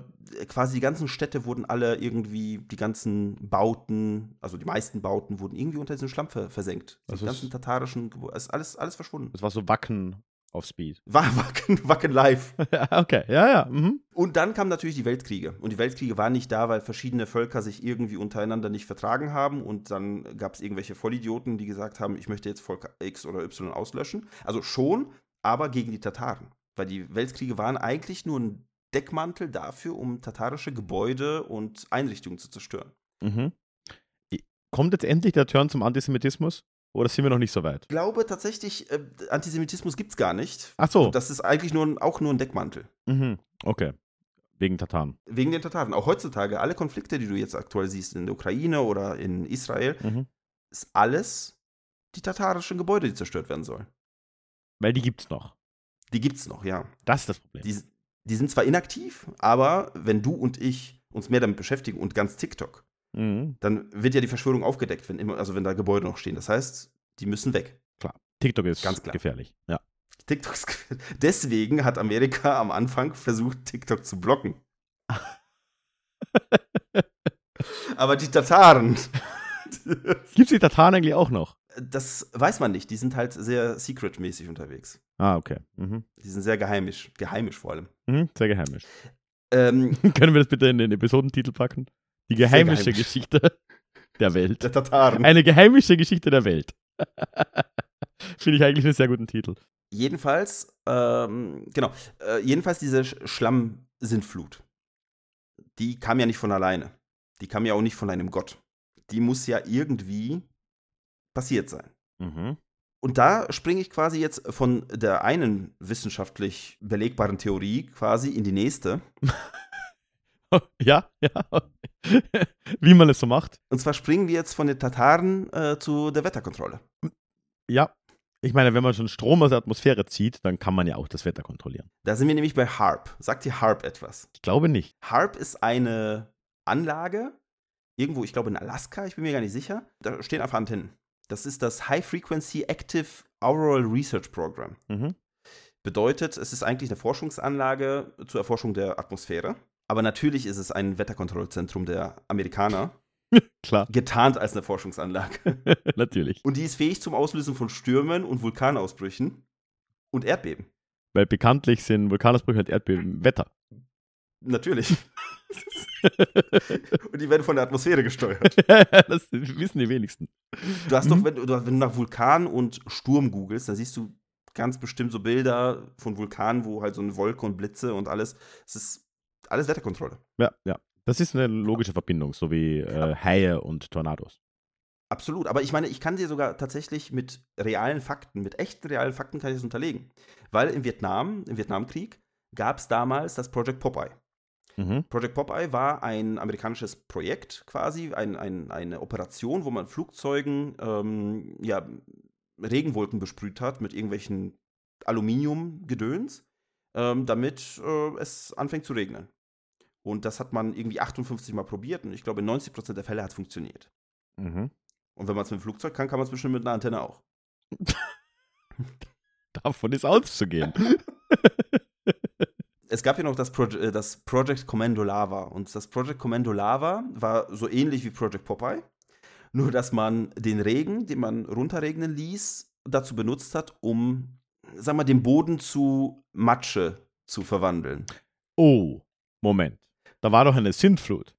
quasi die ganzen Städte wurden alle irgendwie, die ganzen Bauten, also die meisten Bauten wurden irgendwie unter diesen Schlamm ver versenkt. Die Also ganzen tatarischen, ist alles, alles verschwunden. Das war so Wacken auf Speed. War Wacken, Wacken live. Okay. Ja, ja. Mhm. Und dann kamen natürlich die Weltkriege. Und die Weltkriege waren nicht da, weil verschiedene Völker sich irgendwie untereinander nicht vertragen haben. Und dann gab es irgendwelche Vollidioten, die gesagt haben, ich möchte jetzt Volk X oder Y auslöschen. Also schon, aber gegen die Tataren. Weil die Weltkriege waren eigentlich nur ein Deckmantel dafür, um tatarische Gebäude und Einrichtungen zu zerstören. Mhm. kommt jetzt endlich der Turn zum Antisemitismus? Oder sind wir noch nicht so weit? Ich glaube tatsächlich, äh, Antisemitismus gibt es gar nicht. Ach so. Das ist eigentlich nur, auch nur ein Deckmantel. Mhm. Okay. Wegen Tataren. Wegen den Tataren. Auch heutzutage, alle Konflikte, die du jetzt aktuell siehst, in der Ukraine oder in Israel, Mhm. ist alles die tatarischen Gebäude, die zerstört werden sollen. Weil die gibt's noch. Die gibt es noch, ja. Das ist das Problem. Die, die sind zwar inaktiv, aber wenn du und ich uns mehr damit beschäftigen und ganz TikTok, Mhm. dann wird ja die Verschwörung aufgedeckt, wenn immer, also wenn da Gebäude noch stehen. Das heißt, die müssen weg. TikTok ist Ganz klar. gefährlich. Ja. TikTok ist ge- Deswegen hat Amerika am Anfang versucht, TikTok zu blocken. aber die Tataren, Gibt's die Tataren eigentlich auch noch? das weiß man nicht. Die sind halt sehr secret-mäßig unterwegs. Ah, okay. Mhm. Die sind sehr geheimisch. Geheimisch vor allem. Mhm. Sehr geheimisch. Ähm, Können wir das bitte in den Episodentitel packen? Die geheimische geheimisch. Geschichte der Welt. der Tataren. Eine geheimische Geschichte der Welt. Finde ich eigentlich einen sehr guten Titel. Jedenfalls, ähm, genau, äh, jedenfalls diese Sch- Schlammsintflut, die kam ja nicht von alleine. Die kam ja auch nicht von einem Gott. Die muss ja irgendwie passiert sein. Mhm. Und da springe ich quasi jetzt von der einen wissenschaftlich belegbaren Theorie quasi in die nächste. Ja, ja. Wie man es so macht. Und zwar springen wir jetzt von den Tataren äh, zu der Wetterkontrolle. Ja. Ich meine, wenn man schon Strom aus der Atmosphäre zieht, dann kann man ja auch das Wetter kontrollieren. Da sind wir nämlich bei HARP. Sagt dir HARP etwas? Ich glaube nicht. HARP ist eine Anlage, irgendwo, ich glaube in Alaska, ich bin mir gar nicht sicher. Da stehen einfach Antennen. Das ist das High Frequency Active Auroral Research Program. Mhm. Bedeutet, es ist eigentlich eine Forschungsanlage zur Erforschung der Atmosphäre. Aber natürlich ist es ein Wetterkontrollzentrum der Amerikaner, Klar, getarnt als eine Forschungsanlage. natürlich. Und die ist fähig zum Auslösen von Stürmen und Vulkanausbrüchen und Erdbeben. Weil bekanntlich sind Vulkanausbrüche und Erdbeben Wetter. Natürlich. und die werden von der Atmosphäre gesteuert. das wissen die wenigsten. Du hast Mhm. doch, wenn du, wenn du nach Vulkan und Sturm googelst, dann siehst du ganz bestimmt so Bilder von Vulkanen, wo halt so eine Wolke und Blitze und alles. Es ist alles Wetterkontrolle. Ja, ja. Das ist eine logische Verbindung, so wie äh, Haie und Tornados. Absolut. Aber ich meine, ich kann dir sogar tatsächlich mit realen Fakten, mit echten realen Fakten kann ich das unterlegen. Weil im Vietnam, im Vietnamkrieg, gab es damals das Project Popeye. Mhm. Project Popeye war ein amerikanisches Projekt quasi, ein, ein, eine Operation, wo man Flugzeugen ähm, ja, Regenwolken besprüht hat mit irgendwelchen Aluminiumgedöns, ähm, damit äh, es anfängt zu regnen. Und das hat man irgendwie 58 Mal probiert und ich glaube, in 90% der Fälle hat es funktioniert. Mhm. Und wenn man es mit dem Flugzeug kann, kann man es bestimmt mit einer Antenne auch. Davon ist auszugehen. Es gab ja noch das, Proje äh, das Project Commando Lava. Und das Project Commando Lava war so ähnlich wie Project Popeye. Nur, dass man den Regen, den man runterregnen ließ, dazu benutzt hat, um, sag mal, den Boden zu Matsche zu verwandeln. oh, Moment. Da war doch eine Sintflut.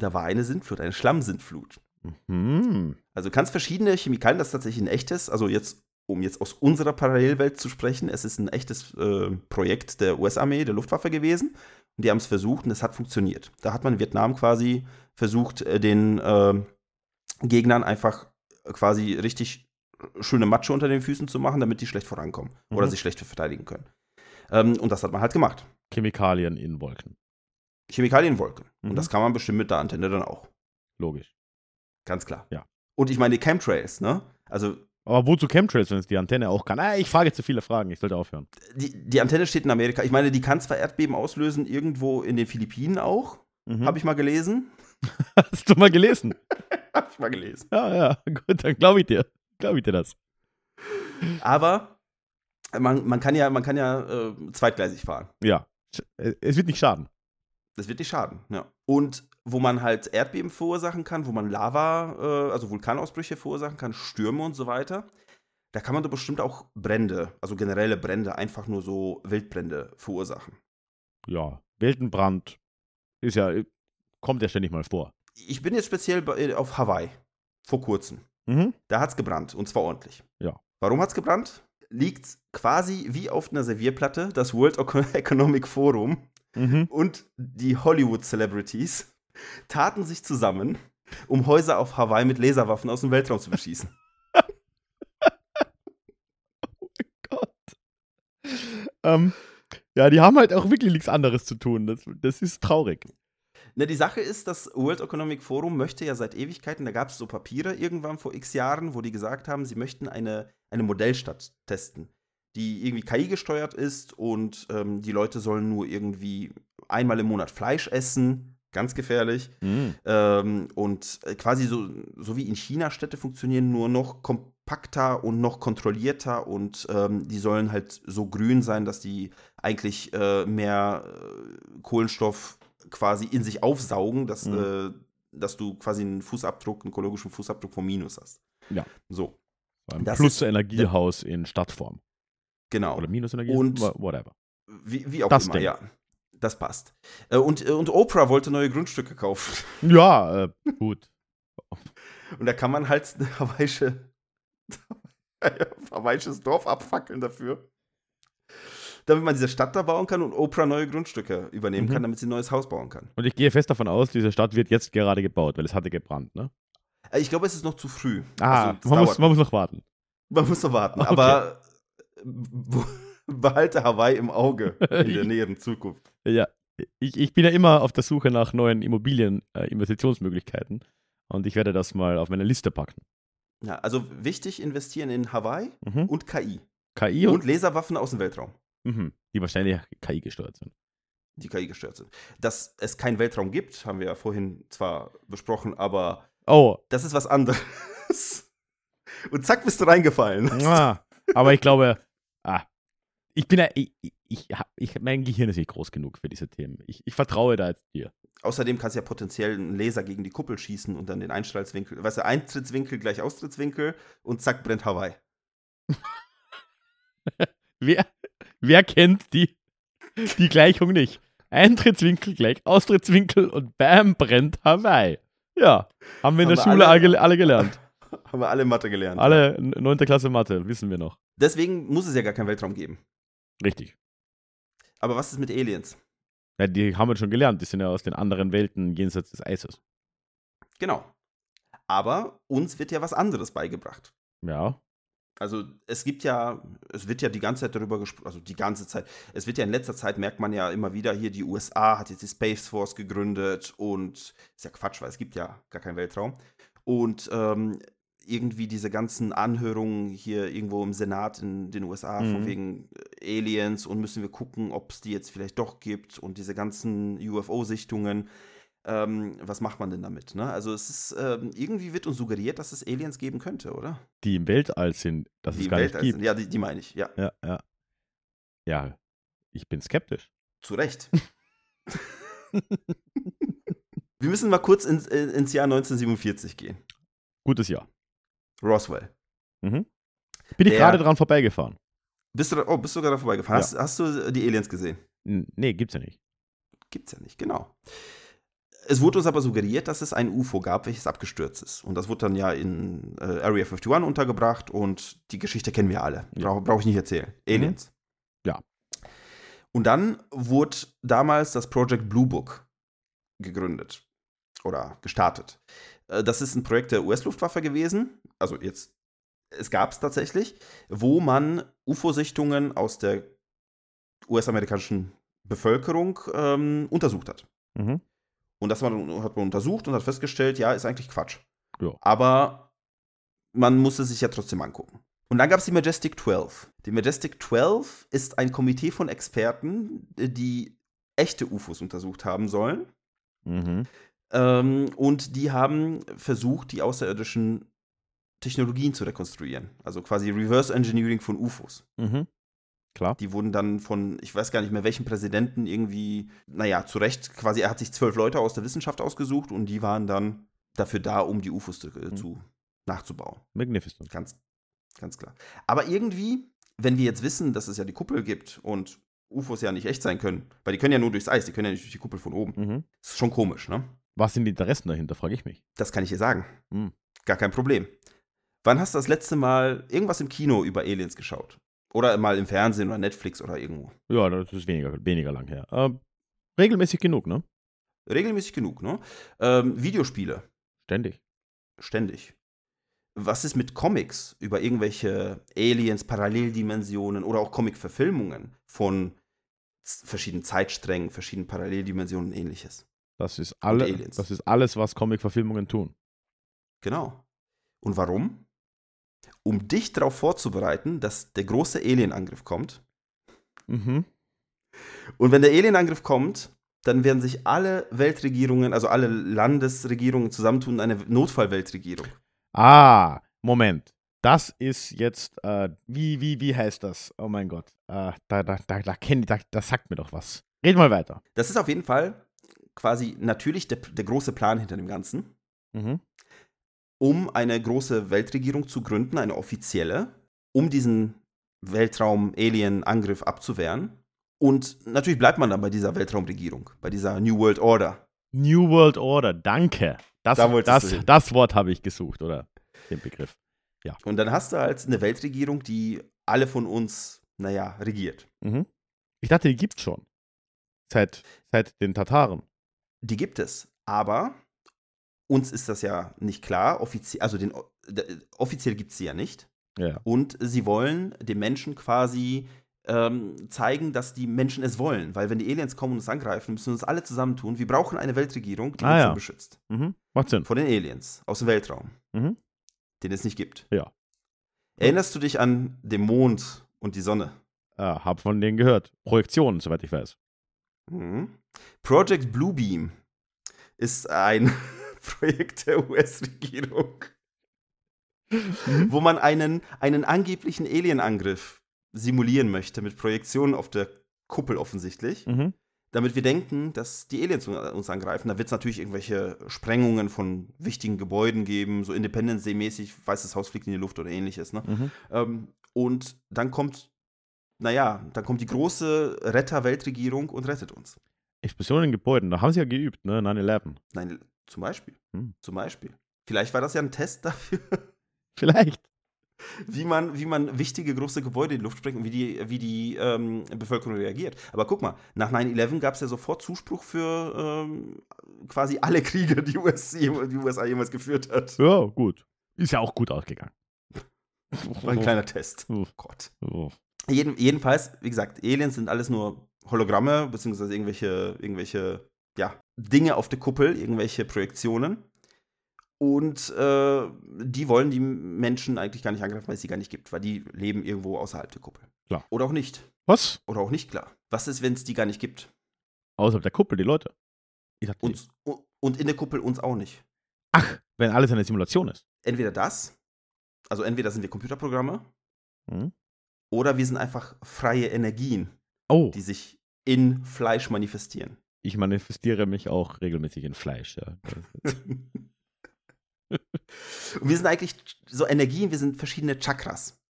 Da war eine Sintflut, eine Schlammsintflut. Mhm. Also kannst verschiedene Chemikalien, das ist tatsächlich ein echtes, also jetzt, um jetzt aus unserer Parallelwelt zu sprechen, es ist ein echtes äh, Projekt der US-Armee, der Luftwaffe gewesen. Und die haben es versucht und es hat funktioniert. Da hat man in Vietnam quasi versucht, äh, den äh, Gegnern einfach quasi richtig schöne Matsche unter den Füßen zu machen, damit die schlecht vorankommen oder Mhm. sich schlecht verteidigen können. Ähm, und das hat man halt gemacht. Chemikalien in Wolken. Chemikalienwolken. Mhm. Und das kann man bestimmt mit der Antenne dann auch. Logisch. Ganz klar. Ja. Und ich meine, die Chemtrails, ne? Also Aber wozu Chemtrails, wenn es die Antenne auch kann? Ah, ich frage zu viele Fragen, ich sollte aufhören. die, die Antenne steht in Amerika. Ich meine, die kann zwar Erdbeben auslösen, irgendwo in den Philippinen auch. Mhm. Habe ich mal gelesen. Hast du mal gelesen? Habe ich mal gelesen. Ja, ja, gut, dann glaube ich dir. Glaube ich dir das. Aber man, man kann ja, man kann ja äh, zweitgleisig fahren. Ja. Es wird nicht schaden. Das wird nicht schaden. Ja. Und wo man halt Erdbeben verursachen kann, wo man Lava, äh, also Vulkanausbrüche verursachen kann, Stürme und so weiter, da kann man doch bestimmt auch Brände, also generelle Brände, einfach nur so Wildbrände verursachen. Ja, Weltenbrand ist ja, kommt ja ständig mal vor. Ich bin jetzt speziell bei, auf Hawaii vor kurzem. Mhm. Da hat's gebrannt und zwar ordentlich. Ja. Warum hat's gebrannt? Liegt quasi wie auf einer Servierplatte das World Eco- Economic Forum Mhm. und die Hollywood Celebrities taten sich zusammen, um Häuser auf Hawaii mit Laserwaffen aus dem Weltraum zu beschießen. Ähm, ja, die haben halt auch wirklich nichts anderes zu tun. Das, das ist traurig. Na, die Sache ist, das World Economic Forum möchte ja seit Ewigkeiten, da gab es so Papiere irgendwann vor x Jahren, wo die gesagt haben, sie möchten eine, eine Modellstadt testen, die irgendwie KI gesteuert ist und ähm, die Leute sollen nur irgendwie einmal im Monat Fleisch essen, ganz gefährlich. Mhm. Ähm, und äh, quasi so, so wie in China Städte funktionieren, nur noch kompakter und noch kontrollierter und ähm, die sollen halt so grün sein, dass die eigentlich äh, mehr äh, Kohlenstoff quasi in sich aufsaugen, dass, Mhm. äh, dass du quasi einen Fußabdruck, einen ökologischen Fußabdruck vom Minus hast. Ja. So, Ein Plus-Energiehaus in Stadtform. genau. Oder Minusenergie. Und- wha- whatever. Wie, wie auch Das immer, Ding. ja. Das passt. Äh, und, und Oprah wollte neue Grundstücke kaufen. Ja, äh, gut. Und da kann man halt eine hawaiische, hawaiisches Dorf abfackeln dafür. Damit man diese Stadt da bauen kann und Oprah neue Grundstücke übernehmen Mhm. kann, damit sie ein neues Haus bauen kann. Und ich gehe fest davon aus, diese Stadt wird jetzt gerade gebaut, weil es hatte gebrannt, ne? Äh, Ich glaube, es ist noch zu früh. Ah, Also, man, muss, man muss noch warten. Man muss noch warten. Okay. Aber äh, behalte Hawaii im Auge in der näheren Zukunft. Ja, ich, ich bin ja immer auf der Suche nach neuen Immobilien-Investitionsmöglichkeiten. und ich werde das mal auf meine Liste packen. Ja, also wichtig investieren in Hawaii Mhm. und KI. KI Und und, Laserwaffen aus dem Weltraum, mhm. die wahrscheinlich KI gesteuert sind. die KI gestört sind. Dass es keinen Weltraum gibt, haben wir ja vorhin zwar besprochen, aber Oh, das ist was anderes. Und zack, bist du reingefallen. ah, aber ich glaube, ah, ich bin ja, ich, ich, ich, mein Gehirn ist nicht groß genug für diese Themen. Ich, ich vertraue da jetzt dir. Außerdem kannst du ja potenziell einen Laser gegen die Kuppel schießen und dann den Einstrahlswinkel, weißt du, Eintrittswinkel gleich Austrittswinkel und zack, brennt Hawaii. Wer, wer kennt die, die Gleichung nicht? Eintrittswinkel gleich Austrittswinkel und bam, brennt Hawaii. Ja, haben wir in Haben der Schule alle- alle, alle gelernt. Haben wir alle Mathe gelernt. Alle 9. Klasse Mathe, wissen wir noch. Deswegen muss es ja gar keinen Weltraum geben. Richtig. Aber was ist mit Aliens? Ja, die haben wir schon gelernt. Die sind ja aus den anderen Welten jenseits des Eises. Genau. Aber uns wird ja was anderes beigebracht. Ja. Also es gibt ja, es wird ja die ganze Zeit darüber gesprochen, also die ganze Zeit, es wird ja in letzter Zeit, merkt man ja immer wieder hier, die USA hat jetzt die Space Force gegründet und ist ja Quatsch, weil es gibt ja gar keinen Weltraum. Und ähm, irgendwie diese ganzen Anhörungen hier irgendwo im Senat in den USA von Mhm. wegen äh, Aliens und müssen wir gucken, ob es die jetzt vielleicht doch gibt und diese ganzen UFO-Sichtungen. Ähm, was macht man denn damit? Ne? Also es ist, ähm, irgendwie wird uns suggeriert, dass es Aliens geben könnte, oder? Die im Weltall sind, dass die es gar nicht gibt. sind. Ja, die, die meine ich, ja. Ja, ja. Ja, ich bin skeptisch. Zu Recht. Wir müssen mal kurz ins, äh, ins Jahr 1947 gehen. Gutes Jahr. Roswell. Mhm. Bin ich gerade dran vorbeigefahren? Bist du oh, bist du gerade vorbeigefahren? Ja. Hast, hast du die Aliens gesehen? Nee, gibt's ja nicht. Gibt's ja nicht, genau. Es wurde uns aber suggeriert, dass es ein UFO gab, welches abgestürzt ist. Und das wurde dann ja in äh, Area 51 untergebracht und die Geschichte kennen wir alle. Ja. Brauche brauch ich nicht erzählen. Aliens. Ja. Und dann wurde damals das Project Blue Book gegründet oder gestartet. Äh, Das ist ein Projekt der US-Luftwaffe gewesen. Also jetzt, es gab es tatsächlich, wo man UFO-Sichtungen aus der US-amerikanischen Bevölkerung ähm, untersucht hat. Mhm. Und das man, hat man untersucht und hat festgestellt, ja, ist eigentlich Quatsch. Ja. Aber man muss es sich ja trotzdem angucken. Und dann gab es die Majestic 12. Die Majestic 12 ist ein Komitee von Experten, die echte UFOs untersucht haben sollen. Mhm. Ähm, und die haben versucht, die außerirdischen Technologien zu rekonstruieren. Also quasi Reverse Engineering von UFOs. Mhm. Klar. Die wurden dann von, ich weiß gar nicht mehr welchen Präsidenten irgendwie, naja, zu Recht, quasi, er hat sich zwölf Leute aus der Wissenschaft ausgesucht und die waren dann dafür da, um die UFOs zu, äh, zu nachzubauen. Magnificent. Ganz, ganz klar. Aber irgendwie, wenn wir jetzt wissen, dass es ja die Kuppel gibt und UFOs ja nicht echt sein können, weil die können ja nur durchs Eis, die können ja nicht durch die Kuppel von oben. Mhm. Das ist schon komisch, ne? Was sind die Interessen dahinter, frage ich mich. Das kann ich dir sagen. Hm. Gar kein Problem. Wann hast du das letzte Mal irgendwas im Kino über Aliens geschaut? Oder mal im Fernsehen oder Netflix oder irgendwo? Ja, das ist weniger, weniger lang her. Ähm, regelmäßig genug, ne? Regelmäßig genug, ne? Ähm, Videospiele. Ständig. Ständig. Was ist mit Comics über irgendwelche Aliens, Paralleldimensionen oder auch Comic-Verfilmungen von verschiedenen Zeitsträngen, verschiedenen Paralleldimensionen und ähnliches? Das ist, alle, das ist alles, was Comic-Verfilmungen tun. Genau. Und warum? Um dich darauf vorzubereiten, dass der große Alienangriff kommt. Mhm. Und wenn der Alienangriff kommt, dann werden sich alle Weltregierungen, also alle Landesregierungen zusammentun in eine Notfallweltregierung. Ah, Moment. Das ist jetzt, äh, wie, wie, wie heißt das? Oh mein Gott. Äh, da, da, da, da, kenn, da, das sagt mir doch was. Red mal weiter. Das ist auf jeden Fall quasi natürlich der, der große Plan hinter dem Ganzen, Mhm. um eine große Weltregierung zu gründen, eine offizielle, um diesen Weltraum-Alien-Angriff abzuwehren. Und natürlich bleibt man dann bei dieser Weltraumregierung, bei dieser New World Order. New World Order, danke. Das, Da das, das Wort habe ich gesucht, oder? Den Begriff. Und dann hast du halt eine Weltregierung, die alle von uns, naja, regiert. Mhm. Ich dachte, die gibt's schon. Seit, seit den Tataren. Die gibt es, aber uns ist das ja nicht klar. Offizie also den, d- offiziell gibt es sie ja nicht. Ja. Und sie wollen den Menschen quasi ähm, zeigen, dass die Menschen es wollen. Weil wenn die Aliens kommen und uns angreifen, müssen wir uns alle zusammentun. Wir brauchen eine Weltregierung, die Ah, uns ja. beschützt. Mhm. Macht Sinn. Vor den Aliens aus dem Weltraum, Mhm. den es nicht gibt. Ja. Erinnerst du dich an den Mond und die Sonne? Äh, hab von denen gehört. Projektionen, soweit ich weiß. Mhm. Project Bluebeam ist ein Projekt der US-Regierung, wo man einen, einen angeblichen Alienangriff simulieren möchte mit Projektionen auf der Kuppel offensichtlich, Mhm. damit wir denken, dass die Aliens uns angreifen. Da wird es natürlich irgendwelche Sprengungen von wichtigen Gebäuden geben, so Independence Day-mäßig, weißes Haus fliegt in die Luft oder ähnliches. Ne? Mhm. Ähm, und dann kommt, naja, dann kommt die große Retter-Weltregierung und rettet uns. Explosionen in Gebäuden, da haben sie ja geübt, ne? 9-11. Nein, zum Beispiel. Hm. Zum Beispiel. Vielleicht war das ja ein Test dafür, Vielleicht. wie man, wie man wichtige große Gebäude in die Luft sprengt und wie die, wie die ähm, Bevölkerung reagiert. Aber guck mal, nach 9-11 gab es ja sofort Zuspruch für ähm, quasi alle Kriege, die, US, die USA jemals geführt hat. Ja, gut. Ist ja auch gut ausgegangen. War ein kleiner Test. Oh. Gott. Oh. Jeden, jedenfalls, wie gesagt, Aliens sind alles nur Hologramme, beziehungsweise irgendwelche, irgendwelche ja, Dinge auf der Kuppel, irgendwelche Projektionen. Und äh, die wollen die Menschen eigentlich gar nicht angreifen, weil es sie gar nicht gibt, weil die leben irgendwo außerhalb der Kuppel. Klar. Oder auch nicht. Was? Oder auch nicht klar. Was ist, wenn es die gar nicht gibt? Außerhalb der Kuppel, die Leute. Dachte, Uns, und in der Kuppel uns auch nicht. Ach, wenn alles eine Simulation ist. Entweder das, also entweder sind wir Computerprogramme, Mhm. Oder wir sind einfach freie Energien, Oh, die sich in Fleisch manifestieren. ich manifestiere mich auch regelmäßig in Fleisch, ja. Und wir sind eigentlich so Energien, wir sind verschiedene Chakras.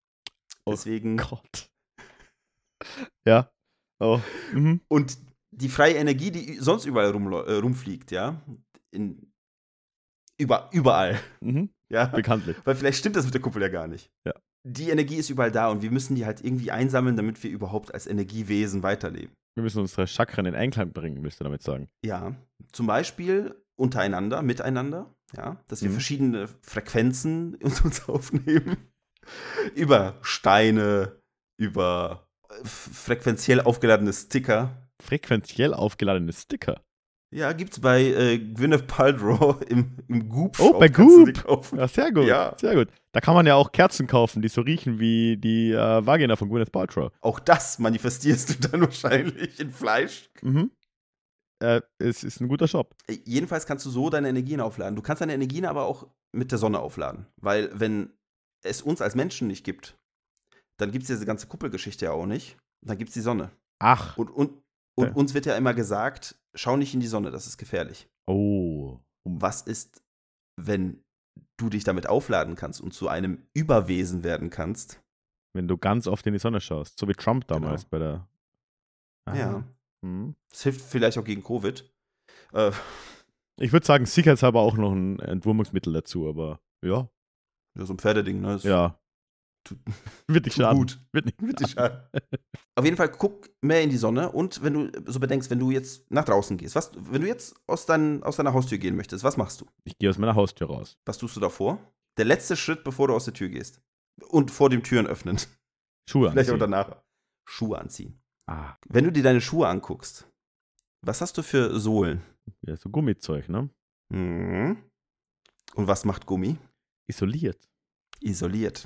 Oh Deswegen. Gott. Ja. Oh. Mhm. Und die freie Energie, die sonst überall rumlo- äh, rumfliegt, ja. In, über, überall. Mhm. Ja. Bekanntlich. Weil vielleicht stimmt das mit der Kuppel ja gar nicht. Ja. Die Energie ist überall da und wir müssen die halt irgendwie einsammeln, damit wir überhaupt als Energiewesen weiterleben. Wir müssen unsere Chakren in Einklang bringen, willst du damit sagen? Ja. Zum Beispiel untereinander, miteinander, ja, dass wir Mhm. verschiedene Frequenzen in uns aufnehmen. über Steine, über äh, frequenziell aufgeladene Sticker. Frequenziell aufgeladene Sticker. Ja, gibt's bei äh, Gwyneth Paltrow im, im Goop. Oh, bei Goop. Ja, sehr gut. Ja. Sehr gut. Da kann man ja auch Kerzen kaufen, die so riechen wie die äh, Vagina von Gwyneth Paltrow. Auch das manifestierst du dann wahrscheinlich in Fleisch. Mhm. Äh, es ist ein guter Shop. Äh, Jedenfalls kannst du so deine Energien aufladen. Du kannst deine Energien aber auch mit der Sonne aufladen. Weil, wenn es uns als Menschen nicht gibt, dann gibt es diese ganze Kuppelgeschichte ja auch nicht. Dann gibt es die Sonne. Ach. Und, und, und Ja. uns wird ja immer gesagt, schau nicht in die Sonne, das ist gefährlich. Oh. Was ist, wenn du dich damit aufladen kannst und zu einem Überwesen werden kannst? Wenn du ganz oft in die Sonne schaust. So wie Trump damals Genau. bei der. Aha. Ja. Mhm. Das hilft vielleicht auch gegen Covid. Äh, Ich würde sagen, sicherheitshalber auch noch ein Entwurmungsmittel dazu, aber ja. ja, so ein Pferdeding, ne? Das Ja. Tut, Wird nicht schaden. gut. Wird nicht Wird dir schaden. Auf jeden Fall guck mehr in die Sonne und wenn du so bedenkst, wenn du jetzt nach draußen gehst, was, wenn du jetzt aus, dein, aus deiner Haustür gehen möchtest, was machst du? Ich gehe aus meiner Haustür raus. Was tust du davor? Der letzte Schritt, bevor du aus der Tür gehst. Und vor dem Türen öffnen. Schuhe Vielleicht auch anziehen. danach. Schuhe anziehen. Ah, Wenn du dir deine Schuhe anguckst, was hast du für Sohlen? ja, so Gummizeug, ne? Mhm. Und was macht Gummi? Isoliert. Isoliert.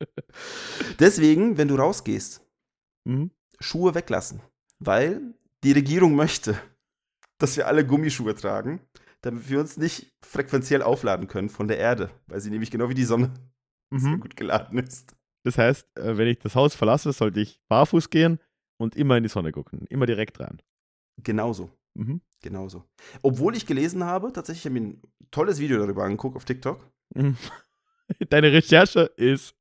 Deswegen, wenn du rausgehst, Mhm. Schuhe weglassen. Weil die Regierung möchte, dass wir alle Gummischuhe tragen, damit wir uns nicht frequenziell aufladen können von der Erde. Weil sie nämlich genau wie die Sonne sehr Mhm. gut geladen ist. Das heißt, äh, wenn ich das Haus verlasse, sollte ich barfuß gehen und immer in die Sonne gucken. Immer direkt rein. Genauso. Mhm. Genauso. Obwohl ich gelesen habe, tatsächlich habe ich mir ein tolles Video darüber angeguckt auf TikTok. Mhm. Deine Recherche ist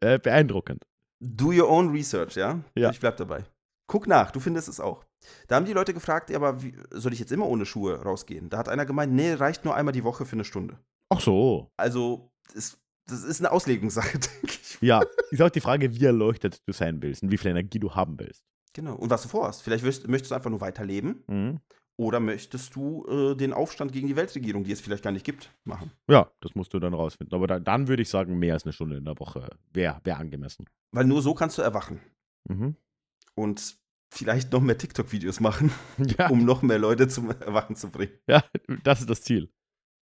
äh, beeindruckend. Do your own research, ja? Ja. Ich bleib dabei. Guck nach, du findest es auch. Da haben die Leute gefragt, ja, aber wie, soll ich jetzt immer ohne Schuhe rausgehen? Da hat einer gemeint, nee, reicht nur einmal die Woche für eine Stunde. Ach so. Also, das, das ist eine Auslegungssache, denke ich. Ja, ist auch die Frage, wie erleuchtet du sein willst und wie viel Energie du haben willst. Genau. Und was du vorhast. Vielleicht wirst, möchtest du einfach nur weiterleben Mhm. Oder möchtest du äh, den Aufstand gegen die Weltregierung, die es vielleicht gar nicht gibt, machen. Ja, das musst du dann rausfinden. Aber da, dann würde ich sagen, mehr als eine Stunde in der Woche wäre wär angemessen. Weil nur so kannst du erwachen Mhm. und vielleicht noch mehr TikTok-Videos machen, Ja, um noch mehr Leute zum Erwachen zu bringen. ja, das ist das Ziel.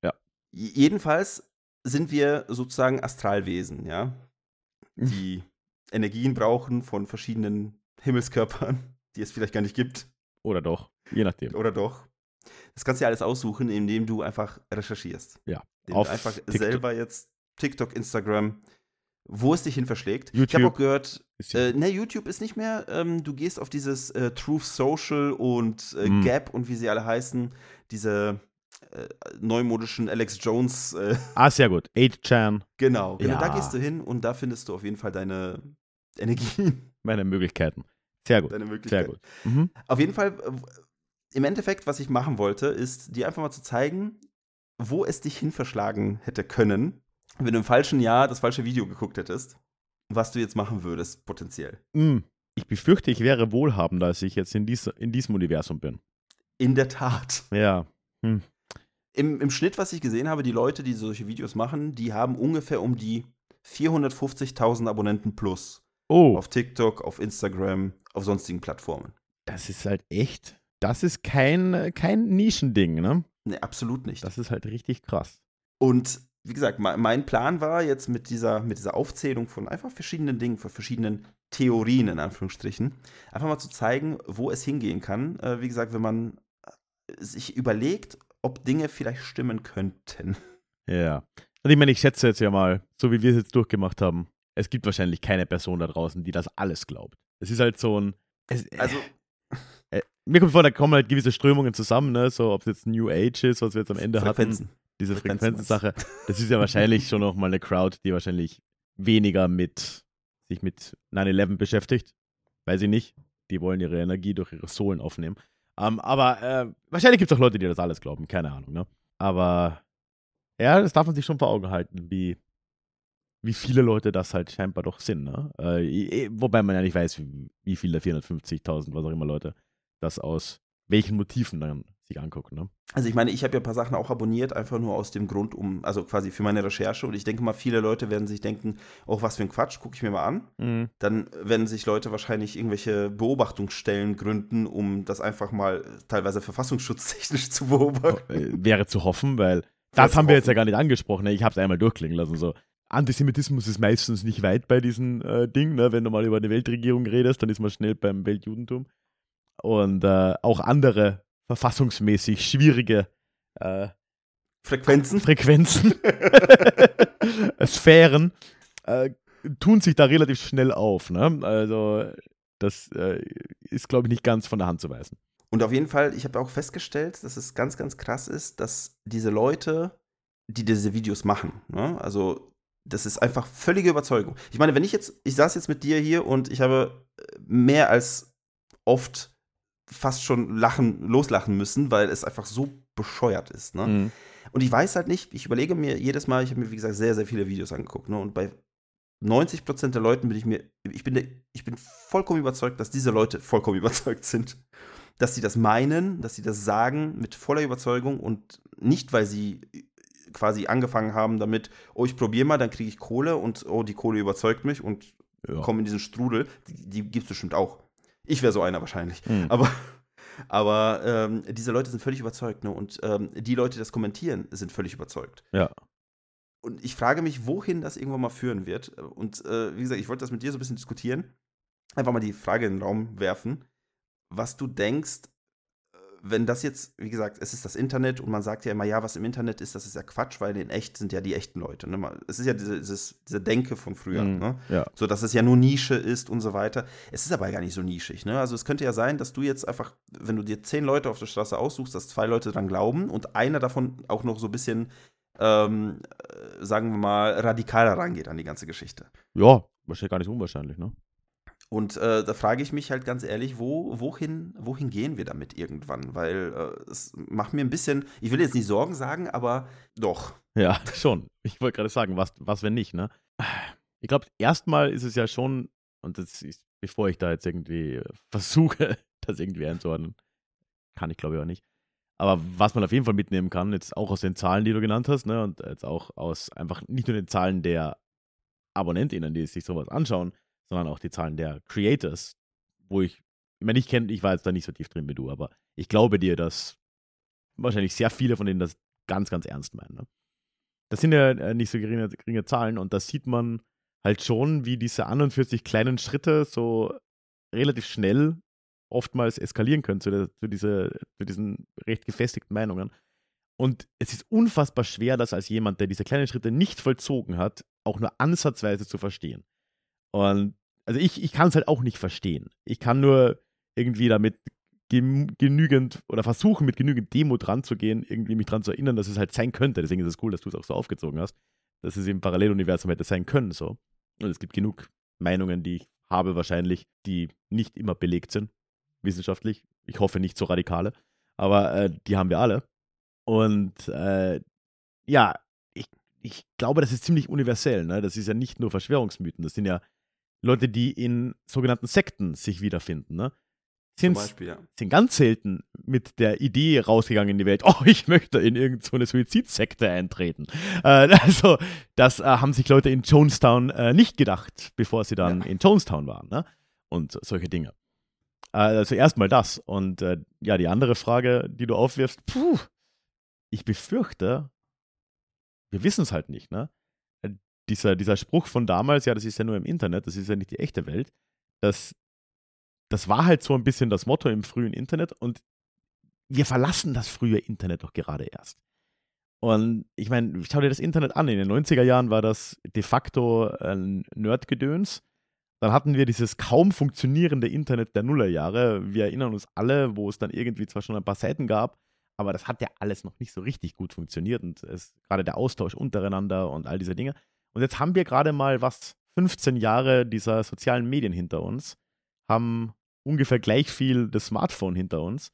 J- Jedenfalls sind wir sozusagen Astralwesen, ja, die Energien brauchen von verschiedenen Himmelskörpern, die es vielleicht gar nicht gibt. Oder doch, je nachdem. Oder doch. Das kannst du ja alles aussuchen, indem du einfach recherchierst. Ja, Indem auf du einfach TikTok. selber jetzt TikTok, Instagram, wo es dich hin verschlägt. Ich YouTube. habe auch gehört, äh, ne, YouTube ist nicht mehr. Ähm, du gehst auf dieses äh, Truth Social und äh, Mm. Gap und wie sie alle heißen, diese äh, neumodischen Alex Jones. Äh, ah, sehr gut. 8chan, genau, genau. Da Ja. gehst du hin und da findest du auf jeden Fall deine Energien, meine Möglichkeiten. Sehr gut, deine sehr Möglichkeiten. gut. Mhm. Auf jeden Fall, im Endeffekt, was ich machen wollte, ist dir einfach mal zu zeigen, wo es dich hin verschlagen hätte können, wenn du im falschen Jahr das falsche Video geguckt hättest, was du jetzt machen würdest, potenziell. Mm. Ich befürchte, ich wäre wohlhabender, als ich jetzt in, dies, in diesem Universum bin. In der Tat. Ja. Hm. Im, Im Schnitt, was ich gesehen habe, die Leute, die solche Videos machen, die haben ungefähr um die 450.000 Abonnenten plus. Oh, Auf TikTok, auf Instagram, auf sonstigen Plattformen. das ist halt echt. Das ist kein, kein Nischending, ne? Ne, absolut nicht. Das ist halt richtig krass. Und wie gesagt, me- mein Plan war jetzt mit dieser, mit dieser Aufzählung von einfach verschiedenen Dingen, von verschiedenen Theorien in Anführungsstrichen, einfach mal zu zeigen, wo es hingehen kann. Äh, wie gesagt, wenn man äh, sich überlegt, ob Dinge vielleicht stimmen könnten. Ja. Und ich meine, ich schätze jetzt ja mal, so wie wir es jetzt durchgemacht haben, es gibt wahrscheinlich keine Person da draußen, die das alles glaubt. Es ist halt so ein. Es, Also, äh, mir kommt vor, da kommen halt gewisse Strömungen zusammen, ne? So, ob es jetzt New Age ist, was wir jetzt am Ende hatten. Frequenzen. diese Frequenzen Frequenzensache, das ist ja wahrscheinlich schon nochmal eine Crowd, die wahrscheinlich weniger mit sich mit 9-11 beschäftigt. Weiß ich nicht. Die wollen ihre Energie durch ihre Sohlen aufnehmen. Ähm, aber äh, wahrscheinlich gibt es auch Leute, die das alles glauben. Keine Ahnung, ne? Aber ja, das darf man sich schon vor Augen halten, wie, wie viele Leute das halt scheinbar doch sind, ne? Äh, wobei man ja nicht weiß, wie, wie viele 450.000, was auch immer Leute, das aus welchen Motiven dann sich angucken, ne? Also ich meine, ich habe ja ein paar Sachen auch abonniert, einfach nur aus dem Grund, um, also quasi für meine Recherche. Und ich denke mal, viele Leute werden sich denken, oh, was für ein Quatsch, gucke ich mir mal an. Mhm. Dann werden sich Leute wahrscheinlich irgendwelche Beobachtungsstellen gründen, um das einfach mal teilweise verfassungsschutztechnisch zu beobachten. äh, wäre zu hoffen, weil das haben wir jetzt ja gar nicht angesprochen. Ne? Ich habe es einmal durchklingen lassen. So. Antisemitismus ist meistens nicht weit bei diesem äh, Ding. Ne? Wenn du mal über eine Weltregierung redest, dann ist man schnell beim Weltjudentum. Und äh, auch andere verfassungsmäßig schwierige äh, Frequenzen. Frequenzen, Sphären, äh, tun sich da relativ schnell auf. Ne? Also das äh, ist, glaube ich, nicht ganz von der Hand zu weisen. Und auf jeden Fall, ich habe auch festgestellt, dass es ganz, ganz krass ist, dass diese Leute, die diese Videos machen, ne, also das ist einfach völlige Überzeugung. Ich meine, wenn ich jetzt, ich saß jetzt mit dir hier und ich habe äh, mehr als oft fast schon lachen, loslachen müssen, weil es einfach so bescheuert ist. Ne? Mhm. Und ich weiß halt nicht, ich überlege mir jedes Mal, ich habe mir, wie gesagt, sehr, sehr viele Videos angeguckt. Ne? Und bei 90 Prozent der Leuten bin ich mir, ich bin, ich bin vollkommen überzeugt, dass diese Leute vollkommen überzeugt sind. Dass sie das meinen, dass sie das sagen mit voller Überzeugung und nicht, weil sie quasi angefangen haben damit, oh, ich probiere mal, dann kriege ich Kohle und oh, die Kohle überzeugt mich und ja. komme in diesen Strudel. Die, die gibt es bestimmt auch. Ich wäre so einer wahrscheinlich. Mhm. Aber, aber ähm, diese Leute sind völlig überzeugt. Ne? Und ähm, die Leute, die das kommentieren, sind völlig überzeugt. Ja. Und ich frage mich, wohin das irgendwann mal führen wird. Und äh, wie gesagt, ich wollte das mit dir so ein bisschen diskutieren. Einfach mal die Frage in den Raum werfen, was du denkst, wenn das jetzt, wie gesagt, es ist das Internet und man sagt ja immer, ja, was im Internet ist, das ist ja Quatsch, weil in echt sind ja die echten Leute. Ne? Es ist ja diese, dieses, diese Denke von früher, mm, ne? ja. so dass es ja nur Nische ist und so weiter. Es ist aber gar nicht so nischig. Ne? Also es könnte ja sein, dass du jetzt einfach, wenn du dir zehn Leute auf der Straße aussuchst, dass zwei Leute dran glauben und einer davon auch noch so ein bisschen, ähm, äh, sagen wir mal, radikaler rangeht an die ganze Geschichte. Ja, wahrscheinlich gar nicht unwahrscheinlich, ne? Und äh, da frage ich mich halt ganz ehrlich, wo, wohin, wohin gehen wir damit irgendwann? Weil äh, es macht mir ein bisschen, ich will jetzt nicht Sorgen sagen, aber doch. Ja, schon. Ich wollte gerade sagen, was, was wenn nicht, ne? Ich glaube, erstmal ist es ja schon, und das ist, bevor ich da jetzt irgendwie versuche, das irgendwie einzuordnen, kann ich glaube ich auch nicht. Aber was man auf jeden Fall mitnehmen kann, jetzt auch aus den Zahlen, die du genannt hast, ne, und jetzt auch aus einfach nicht nur den Zahlen der AbonnentInnen, die sich sowas anschauen, sondern auch die Zahlen der Creators, wo ich, meine, ich kenne, ich war jetzt da nicht so tief drin wie du, aber ich glaube dir, dass wahrscheinlich sehr viele von denen das ganz, ganz ernst meinen. Ne? Das sind ja äh, nicht so geringe, geringe Zahlen und da sieht man halt schon, wie diese 41 kleinen Schritte so relativ schnell oftmals eskalieren können zu, der, zu, diese, zu diesen recht gefestigten Meinungen. Und es ist unfassbar schwer, das als jemand, der diese kleinen Schritte nicht vollzogen hat, auch nur ansatzweise zu verstehen. Und also ich, ich kann es halt auch nicht verstehen. Ich kann nur irgendwie damit genügend oder versuchen, mit genügend Demo dran zu gehen, irgendwie mich dran zu erinnern, dass es halt sein könnte. Deswegen ist es cool, dass du es auch so aufgezogen hast, dass es im Paralleluniversum hätte sein können. So. Und es gibt genug Meinungen, die ich habe wahrscheinlich, die nicht immer belegt sind, wissenschaftlich. Ich hoffe nicht so radikale, aber äh, die haben wir alle. Und äh, ja, ich, ich glaube, das ist ziemlich universell. Ne? Das ist ja nicht nur Verschwörungsmythen, das sind ja Leute, die in sogenannten Sekten sich wiederfinden, ne? Sind, Beispiel, ja. sind ganz selten mit der Idee rausgegangen in die Welt, oh, ich möchte in irgendeine so Suizidsekte eintreten. Äh, also, das äh, haben sich Leute in Jonestown äh, nicht gedacht, bevor sie dann ja. in Jonestown waren, ne? Und solche Dinge. Äh, also erstmal das. Und äh, ja, die andere Frage, die du aufwirfst, puh, ich befürchte, wir wissen es halt nicht, ne? Dieser, dieser Spruch von damals, ja, das ist ja nur im Internet, das ist ja nicht die echte Welt, das, das war halt so ein bisschen das Motto im frühen Internet und wir verlassen das frühe Internet doch gerade erst. Und ich meine, schau dir das Internet an. In den 90er Jahren war das de facto ein Nerdgedöns. Dann hatten wir dieses kaum funktionierende Internet der Nullerjahre. Wir erinnern uns alle, wo es dann irgendwie zwar schon ein paar Seiten gab, aber das hat ja alles noch nicht so richtig gut funktioniert und es, gerade der Austausch untereinander und all diese Dinge. Und jetzt haben wir gerade mal was 15 Jahre dieser sozialen Medien hinter uns, haben ungefähr gleich viel das Smartphone hinter uns.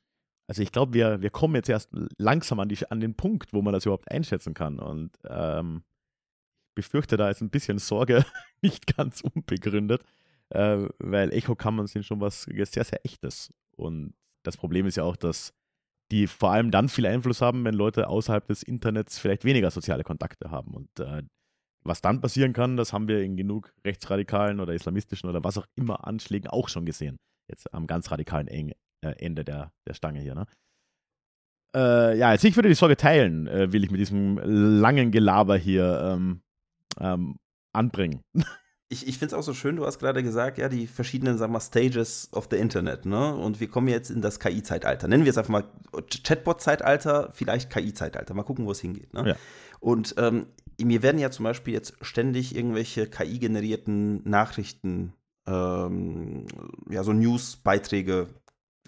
Also ich glaube, wir, wir kommen jetzt erst langsam an, die, an den Punkt, wo man das überhaupt einschätzen kann. Und ähm, ich befürchte, da ist ein bisschen Sorge nicht ganz unbegründet, äh, weil Echo-Kammern sind schon was sehr, sehr Echtes. Und das Problem ist ja auch, dass die vor allem dann viel Einfluss haben, wenn Leute außerhalb des Internets vielleicht weniger soziale Kontakte haben. Und äh, was dann passieren kann, das haben wir in genug rechtsradikalen oder islamistischen oder was auch immer Anschlägen auch schon gesehen. Jetzt am ganz radikalen äh, Ende der, der Stange hier. Ne? Äh, ja, also ich würde die Sorge teilen, äh, will ich mit diesem langen Gelaber hier ähm, ähm, anbringen. Ich, ich finde es auch so schön, du hast gerade gesagt, ja, die verschiedenen, sagen wir, Stages of the Internet, ne? Und wir kommen jetzt in das KI-Zeitalter. Nennen wir es einfach mal Chatbot-Zeitalter, vielleicht KI-Zeitalter. Mal gucken, wo es hingeht. Ne? Ja. Und ähm, mir werden ja zum Beispiel jetzt ständig irgendwelche KI-generierten Nachrichten, ähm, ja, so News-Beiträge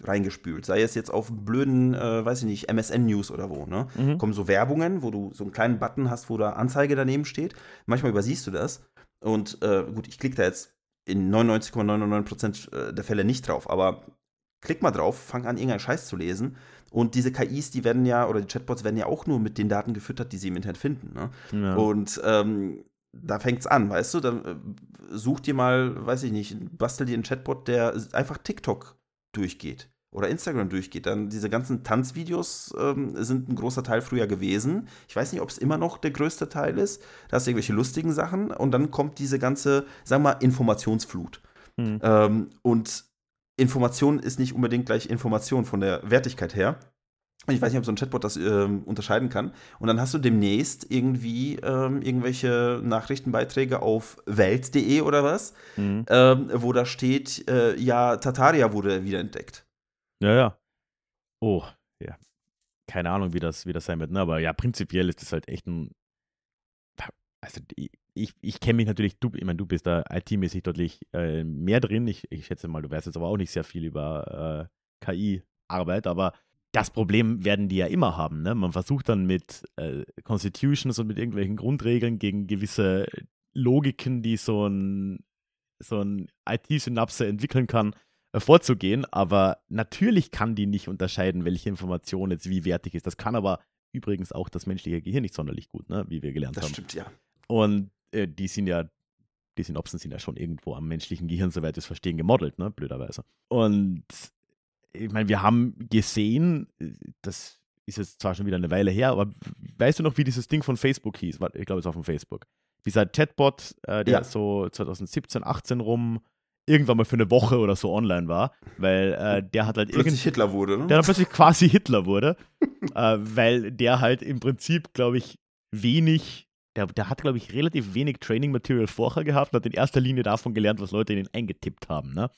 reingespült. Sei es jetzt auf blöden, äh, weiß ich nicht, MSN-News oder wo, ne? Mhm. Kommen so Werbungen, wo du so einen kleinen Button hast, wo da Anzeige daneben steht. Manchmal übersiehst du das. Und äh, gut, ich klicke da jetzt in 99,99% ,99 der Fälle nicht drauf, aber klick mal drauf, fang an, irgendeinen Scheiß zu lesen. Und diese KIs, die werden ja, oder die Chatbots werden ja auch nur mit den Daten gefüttert, die sie im Internet finden. Ne? Ja. Und ähm, da fängt es an, weißt du? Dann äh, such dir mal, weiß ich nicht, bastel dir einen Chatbot, der einfach TikTok durchgeht oder Instagram durchgeht. Dann diese ganzen Tanzvideos ähm, sind ein großer Teil früher gewesen. Ich weiß nicht, ob es immer noch der größte Teil ist. Da hast du irgendwelche lustigen Sachen und dann kommt diese ganze, sagen wir mal, Informationsflut. Hm. Ähm, und Information ist nicht unbedingt gleich Information von der Wertigkeit her. Ich weiß nicht, ob so ein Chatbot das ähm, unterscheiden kann. Und dann hast du demnächst irgendwie ähm, irgendwelche Nachrichtenbeiträge auf welt.de oder was, Mhm. ähm, wo da steht, äh, ja, Tartaria wurde wiederentdeckt. Ja, ja. Oh, ja. Keine Ahnung, wie das, wie das sein wird, ne? aber ja, prinzipiell ist das halt echt ein. Also, ich, ich, kenne mich natürlich, du, ich meine, du bist da IT-mäßig deutlich äh, mehr drin. Ich, ich schätze mal, du weißt jetzt aber auch nicht sehr viel über äh, KI-Arbeit, aber das Problem werden die ja immer haben. Ne? Man versucht dann mit äh, Constitutions und mit irgendwelchen Grundregeln gegen gewisse Logiken, die so ein, so ein IT-Synapse entwickeln kann, vorzugehen. Aber natürlich kann die nicht unterscheiden, welche Information jetzt wie wertig ist. Das kann aber übrigens auch das menschliche Gehirn nicht sonderlich gut, ne? wie wir gelernt Das haben. stimmt, ja. Und äh, die sind ja, die Synapsen sind ja schon irgendwo am menschlichen Gehirn, soweit wir es verstehen, gemodelt, ne? blöderweise. Und ich meine, wir haben gesehen, äh, das ist jetzt zwar schon wieder eine Weile her, aber weißt du noch, wie dieses Ding von Facebook hieß? Ich glaube, es war von Facebook. Dieser Chatbot, äh, der Ja. so 2017, 18 rum irgendwann mal für eine Woche oder so online war, weil äh, der hat halt Plötzlich irgendwie Hitler wurde, ne? der dann plötzlich quasi Hitler wurde, äh, weil der halt im Prinzip, glaube ich, wenig, der, der hat, glaube ich, relativ wenig Training Material vorher gehabt und hat in erster Linie davon gelernt, was Leute in ihn eingetippt haben. Ne?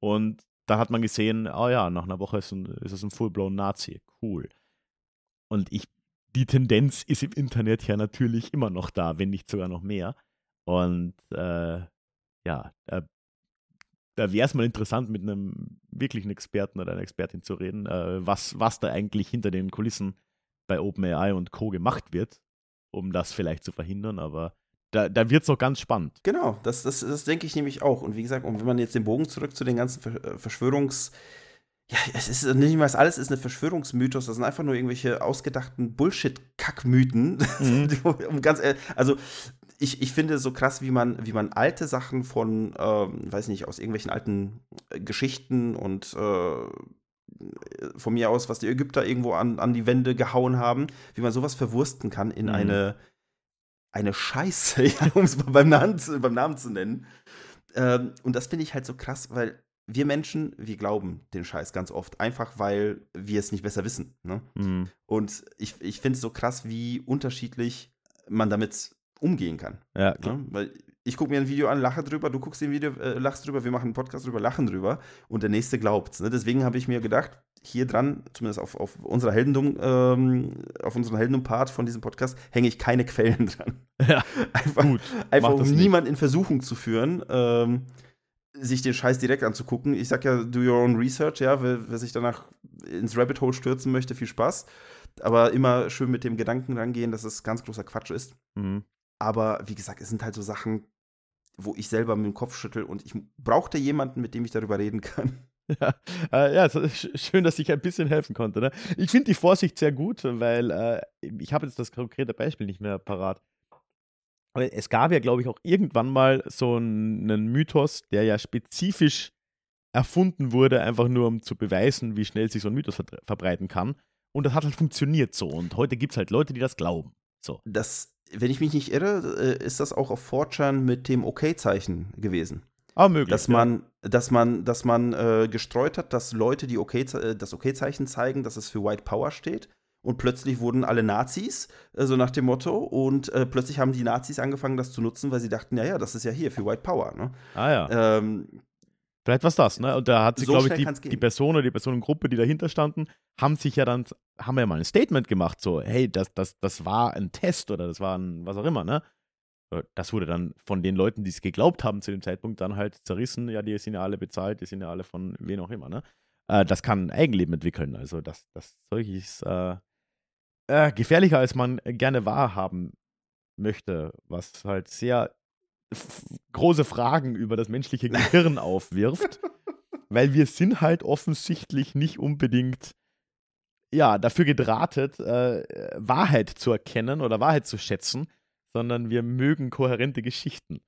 Und da hat man gesehen, oh ja, nach einer Woche ist, ein, ist es ein full-blown Nazi. Cool. Und ich, die Tendenz ist im Internet ja natürlich immer noch da, wenn nicht sogar noch mehr. Und äh, ja, da, wäre es mal interessant, mit einem wirklichen Experten oder einer Expertin zu reden, äh, was, was da eigentlich hinter den Kulissen bei OpenAI und Co. gemacht wird, um das vielleicht zu verhindern. Aber da, da wird es noch ganz spannend. Genau, das, das, das denke ich nämlich auch. Und wie gesagt, und wenn man jetzt den Bogen zurück zu den ganzen äh, Verschwörungs- ja, es ist nicht mal alles ist eine Verschwörungsmythos, das sind einfach nur irgendwelche ausgedachten Bullshit-Kackmythen. Mhm. um ganz ehrlich, also ich, ich finde so krass, wie man, wie man alte Sachen von, ähm, weiß nicht, aus irgendwelchen alten äh, Geschichten und äh, von mir aus, was die Ägypter irgendwo an, an die Wände gehauen haben, wie man sowas verwursten kann in Mhm. eine, eine Scheiße, ja, um es mal beim Namen, zu- beim Namen zu nennen. Ähm, und das finde ich halt so krass, weil wir Menschen, wir glauben den Scheiß ganz oft, einfach weil wir es nicht besser wissen. Ne? Mhm. Und ich, ich finde es so krass, wie unterschiedlich man damit umgehen kann. Ja, klar. Ne? Weil ich gucke mir ein Video an, lache drüber, du guckst dir ein Video, äh, lachst drüber, wir machen einen Podcast drüber, lachen drüber und der nächste glaubt's. Ne? Deswegen habe ich mir gedacht, hier dran, zumindest auf, auf unserer Heldendum, ähm, auf unserem Heldendum-Part von diesem Podcast, hänge ich keine Quellen dran. Ja, Einfach, gut. einfach um niemanden in Versuchung zu führen, ähm, sich den Scheiß direkt anzugucken. Ich sag ja, do your own research, ja, wer, wer sich danach ins Rabbit Hole stürzen möchte, viel Spaß. Aber immer schön mit dem Gedanken rangehen, dass es ganz großer Quatsch ist. Mhm. Aber wie gesagt, es sind halt so Sachen, wo ich selber mit dem Kopf schüttel und ich brauchte jemanden, mit dem ich darüber reden kann. Ja, äh, ja es ist sch- schön, dass ich ein bisschen helfen konnte. Ne? Ich finde die Vorsicht sehr gut, weil äh, ich habe jetzt das konkrete Beispiel nicht mehr parat. Aber es gab ja, glaube ich, auch irgendwann mal so einen Mythos, der ja spezifisch erfunden wurde, einfach nur um zu beweisen, wie schnell sich so ein Mythos verbreiten kann. Und das hat halt funktioniert so. Und heute gibt es halt Leute, die das glauben. So. Das, wenn ich mich nicht irre, äh, ist das auch auf 4chan mit dem Okay-Zeichen gewesen. Aber möglich. dass ja. man, dass man, dass man äh, gestreut hat, dass Leute die okay, äh, das Okay-Zeichen zeigen, dass es für White Power steht. Und plötzlich wurden alle Nazis, äh, so nach dem Motto. Und äh, plötzlich haben die Nazis angefangen, das zu nutzen, weil sie dachten, ja, ja, das ist ja hier für White Power. Ne? Ah ja. Ähm, Vielleicht war es das, ne? Und da hat sich, So glaube ich, die, die Person oder die Personengruppe, die dahinter standen, haben sich ja dann, haben ja mal ein Statement gemacht, so, hey, das, das, das war ein Test oder das war ein, was auch immer, ne? Äh, Das wurde dann von den Leuten, die es geglaubt haben zu dem Zeitpunkt, dann halt zerrissen, ja, die sind ja alle bezahlt, die sind ja alle von wen auch immer, ne? Äh, das kann ein Eigenleben entwickeln, also das, das solches äh, äh, gefährlicher, als man gerne wahrhaben möchte, was halt sehr große Fragen über das menschliche Gehirn aufwirft, weil wir sind halt offensichtlich nicht unbedingt ja, dafür gedrahtet, äh, Wahrheit zu erkennen oder Wahrheit zu schätzen, sondern wir mögen kohärente Geschichten.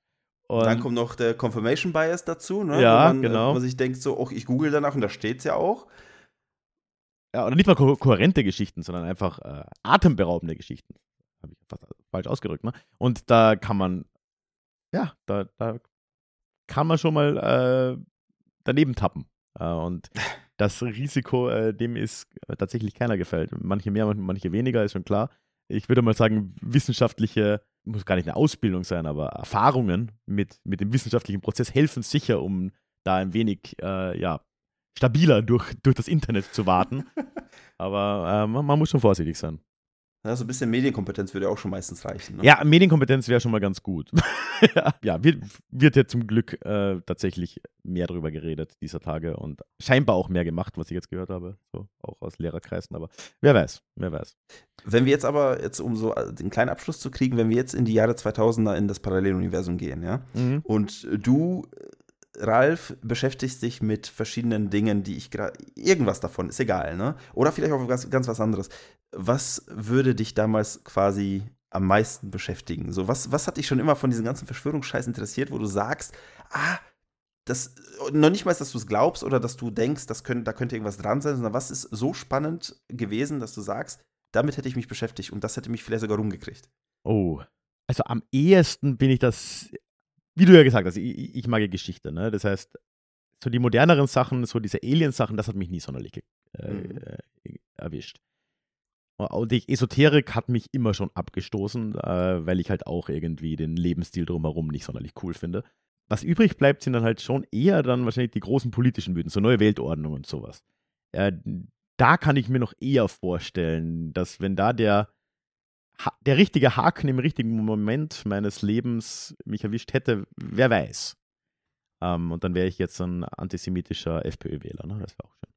Und dann kommt noch der Confirmation Bias dazu, ne? Ja, man, genau. Wo man sich denkt, so, oh, ich google danach und da steht es ja auch. Ja, oder nicht mal ko kohärente Geschichten, sondern einfach äh, atemberaubende Geschichten. Habe ich fast falsch ausgedrückt, ne? Und da kann man, ja, da, da kann man schon mal äh, daneben tappen. Äh, und das Risiko, äh, dem ist tatsächlich keiner gefällt. Manche mehr, manche weniger, ist schon klar. Ich würde mal sagen, wissenschaftliche, muss gar nicht eine Ausbildung sein, aber Erfahrungen mit, mit dem wissenschaftlichen Prozess helfen sicher, um da ein wenig, äh, ja, stabiler durch, durch das Internet zu warten. aber äh, man, man muss schon vorsichtig sein. Ja, so ein bisschen Medienkompetenz würde auch schon meistens reichen. Ne? Ja, Medienkompetenz wäre schon mal ganz gut. ja, wird, wird ja zum Glück äh, tatsächlich mehr darüber geredet dieser Tage und scheinbar auch mehr gemacht, was ich jetzt gehört habe, so auch aus Lehrerkreisen, aber wer weiß, wer weiß. Wenn wir jetzt aber, jetzt um so den kleinen Abschluss zu kriegen, wenn wir jetzt in die Jahre 2000er in das Paralleluniversum gehen, ja, mhm. und du Ralf beschäftigst dich mit verschiedenen Dingen, die ich gerade. Irgendwas davon, ist egal, ne? Oder vielleicht auch ganz, ganz was anderes. Was würde dich damals quasi am meisten beschäftigen? So, was, was hat dich schon immer von diesen ganzen Verschwörungsscheiß interessiert, wo du sagst, ah, das, noch nicht mal, dass du es glaubst oder dass du denkst, das könnt, da könnte irgendwas dran sein, sondern was ist so spannend gewesen, dass du sagst, damit hätte ich mich beschäftigt und das hätte mich vielleicht sogar rumgekriegt. Oh, also am ehesten bin ich das wie du ja gesagt hast, ich, ich mag ja Geschichte, ne? Das heißt, so die moderneren Sachen, so diese Alien-Sachen, das hat mich nie sonderlich äh, mhm. Äh, erwischt. Und die Esoterik hat mich immer schon abgestoßen, äh, weil ich halt auch irgendwie den Lebensstil drumherum nicht sonderlich cool finde. Was übrig bleibt, sind dann halt schon eher dann wahrscheinlich die großen politischen Mythen, so neue Weltordnung und sowas. Äh, da kann ich mir noch eher vorstellen, dass wenn da der der richtige Haken im richtigen Moment meines Lebens mich erwischt hätte, wer weiß. Ähm, und dann wäre ich jetzt ein antisemitischer FPÖ-Wähler, ne? Das wäre auch schön.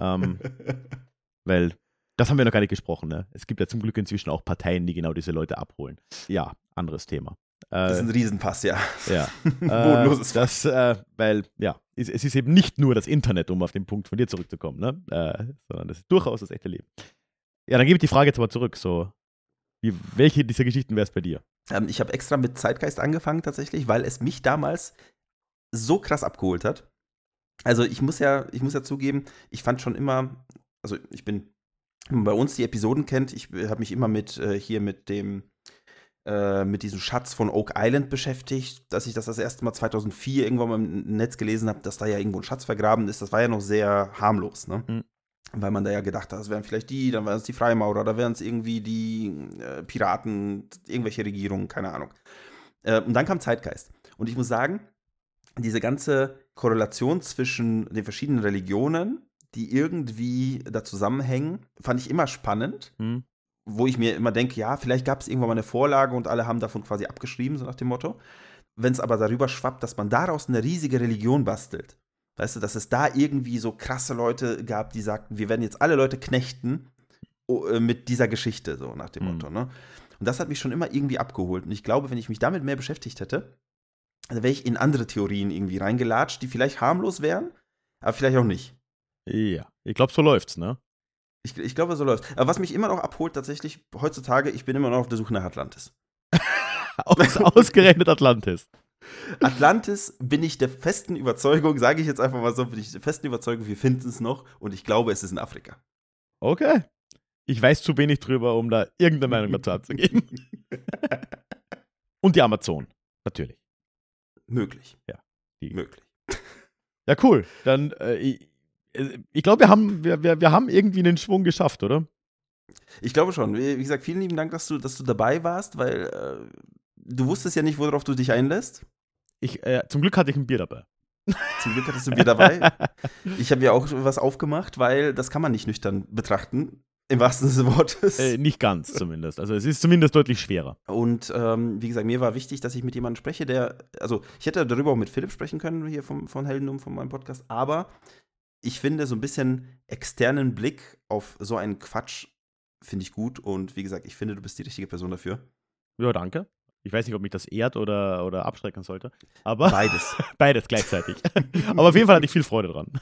Ähm, weil das haben wir noch gar nicht gesprochen, ne? Es gibt ja zum Glück inzwischen auch Parteien, die genau diese Leute abholen. Ja, anderes Thema. Äh, das ist ein Riesenpass, ja. Ja. Bodenloses äh, das, äh, weil, ja, es, es, ist eben nicht nur das Internet, um auf den Punkt von dir zurückzukommen, ne? Äh, sondern das ist durchaus das echte Leben. Ja, dann gebe ich die Frage jetzt aber zurück. So, wie, welche dieser Geschichten wäre es bei dir? Ähm, ich habe extra mit Zeitgeist angefangen tatsächlich, weil es mich damals so krass abgeholt hat. Also ich muss ja, ich muss ja zugeben, ich fand schon immer, also ich bin, wenn man bei uns die Episoden kennt, ich habe mich immer mit äh, hier mit dem äh, mit diesem Schatz von Oak Island beschäftigt, dass ich das das erste Mal 2004 irgendwann mal im Netz gelesen habe, dass da ja irgendwo ein Schatz vergraben ist. Das war ja noch sehr harmlos, ne? Mhm weil man da ja gedacht hat, das wären vielleicht die, dann wären es die Freimaurer, da wären es irgendwie die äh, Piraten, irgendwelche Regierungen, keine Ahnung. Äh, und dann kam Zeitgeist. Und ich muss sagen, diese ganze Korrelation zwischen den verschiedenen Religionen, die irgendwie da zusammenhängen, fand ich immer spannend. Mhm. Wo ich mir immer denke, ja, vielleicht gab es irgendwann mal eine Vorlage und alle haben davon quasi abgeschrieben, so nach dem Motto. Wenn es aber darüber schwappt, dass man daraus eine riesige Religion bastelt, Weißt du, dass es da irgendwie so krasse Leute gab, die sagten, wir werden jetzt alle Leute knechten äh, mit dieser Geschichte, so nach dem mhm. Motto. Ne? Und das hat mich schon immer irgendwie abgeholt. Und ich glaube, wenn ich mich damit mehr beschäftigt hätte, dann wäre ich in andere Theorien irgendwie reingelatscht, die vielleicht harmlos wären, aber vielleicht auch nicht. Ja, ich glaube, so läuft's, ne? Ich, ich glaube, so läuft's. Aber was mich immer noch abholt, tatsächlich heutzutage, ich bin immer noch auf der Suche nach Atlantis. Aus, ausgerechnet Atlantis. Atlantis bin ich der festen Überzeugung, sage ich jetzt einfach mal so, bin ich der festen Überzeugung, wir finden es noch und ich glaube, es ist in Afrika. Okay. Ich weiß zu wenig drüber, um da irgendeine Meinung dazu abzugeben. und die Amazon, natürlich. Möglich. Ja. Die. Möglich. Ja, cool. Dann, äh, ich, ich glaube, wir haben, wir, wir, wir haben irgendwie einen Schwung geschafft, oder? Ich glaube schon. Wie gesagt, vielen lieben Dank, dass du, dass du dabei warst, weil äh, du wusstest ja nicht, worauf du dich einlässt. Ich, äh, zum Glück hatte ich ein Bier dabei. Zum Glück hattest du ein Bier dabei. Ich habe ja auch was aufgemacht, weil das kann man nicht nüchtern betrachten. Im wahrsten Sinne des Wortes. Äh, nicht ganz zumindest. Also es ist zumindest deutlich schwerer. Und ähm, wie gesagt, mir war wichtig, dass ich mit jemandem spreche, der, also ich hätte darüber auch mit Philipp sprechen können, hier vom, von Heldendum, von meinem Podcast, aber ich finde so ein bisschen externen Blick auf so einen Quatsch finde ich gut und wie gesagt, ich finde, du bist die richtige Person dafür. Ja, danke. Ich weiß nicht, ob mich das ehrt oder, oder abschrecken sollte. Aber beides. beides gleichzeitig. Aber auf jeden Fall hatte ich viel Freude dran.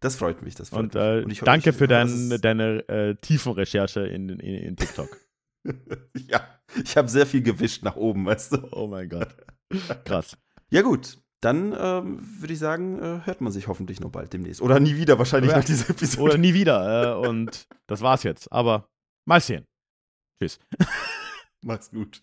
Das freut mich, das freut Und, mich. äh, Und ich danke ich für dein, deine äh, tiefen Recherche in, in, in TikTok. Ja, ich habe sehr viel gewischt nach oben, weißt du. oh mein Gott. Krass. Ja, gut. Dann ähm, würde ich sagen, äh, hört man sich hoffentlich noch bald demnächst. Oder nie wieder, wahrscheinlich Ja. nach dieser Episode. Oder nie wieder. Äh, und das war's jetzt. Aber mal sehen. Tschüss. Mach's gut.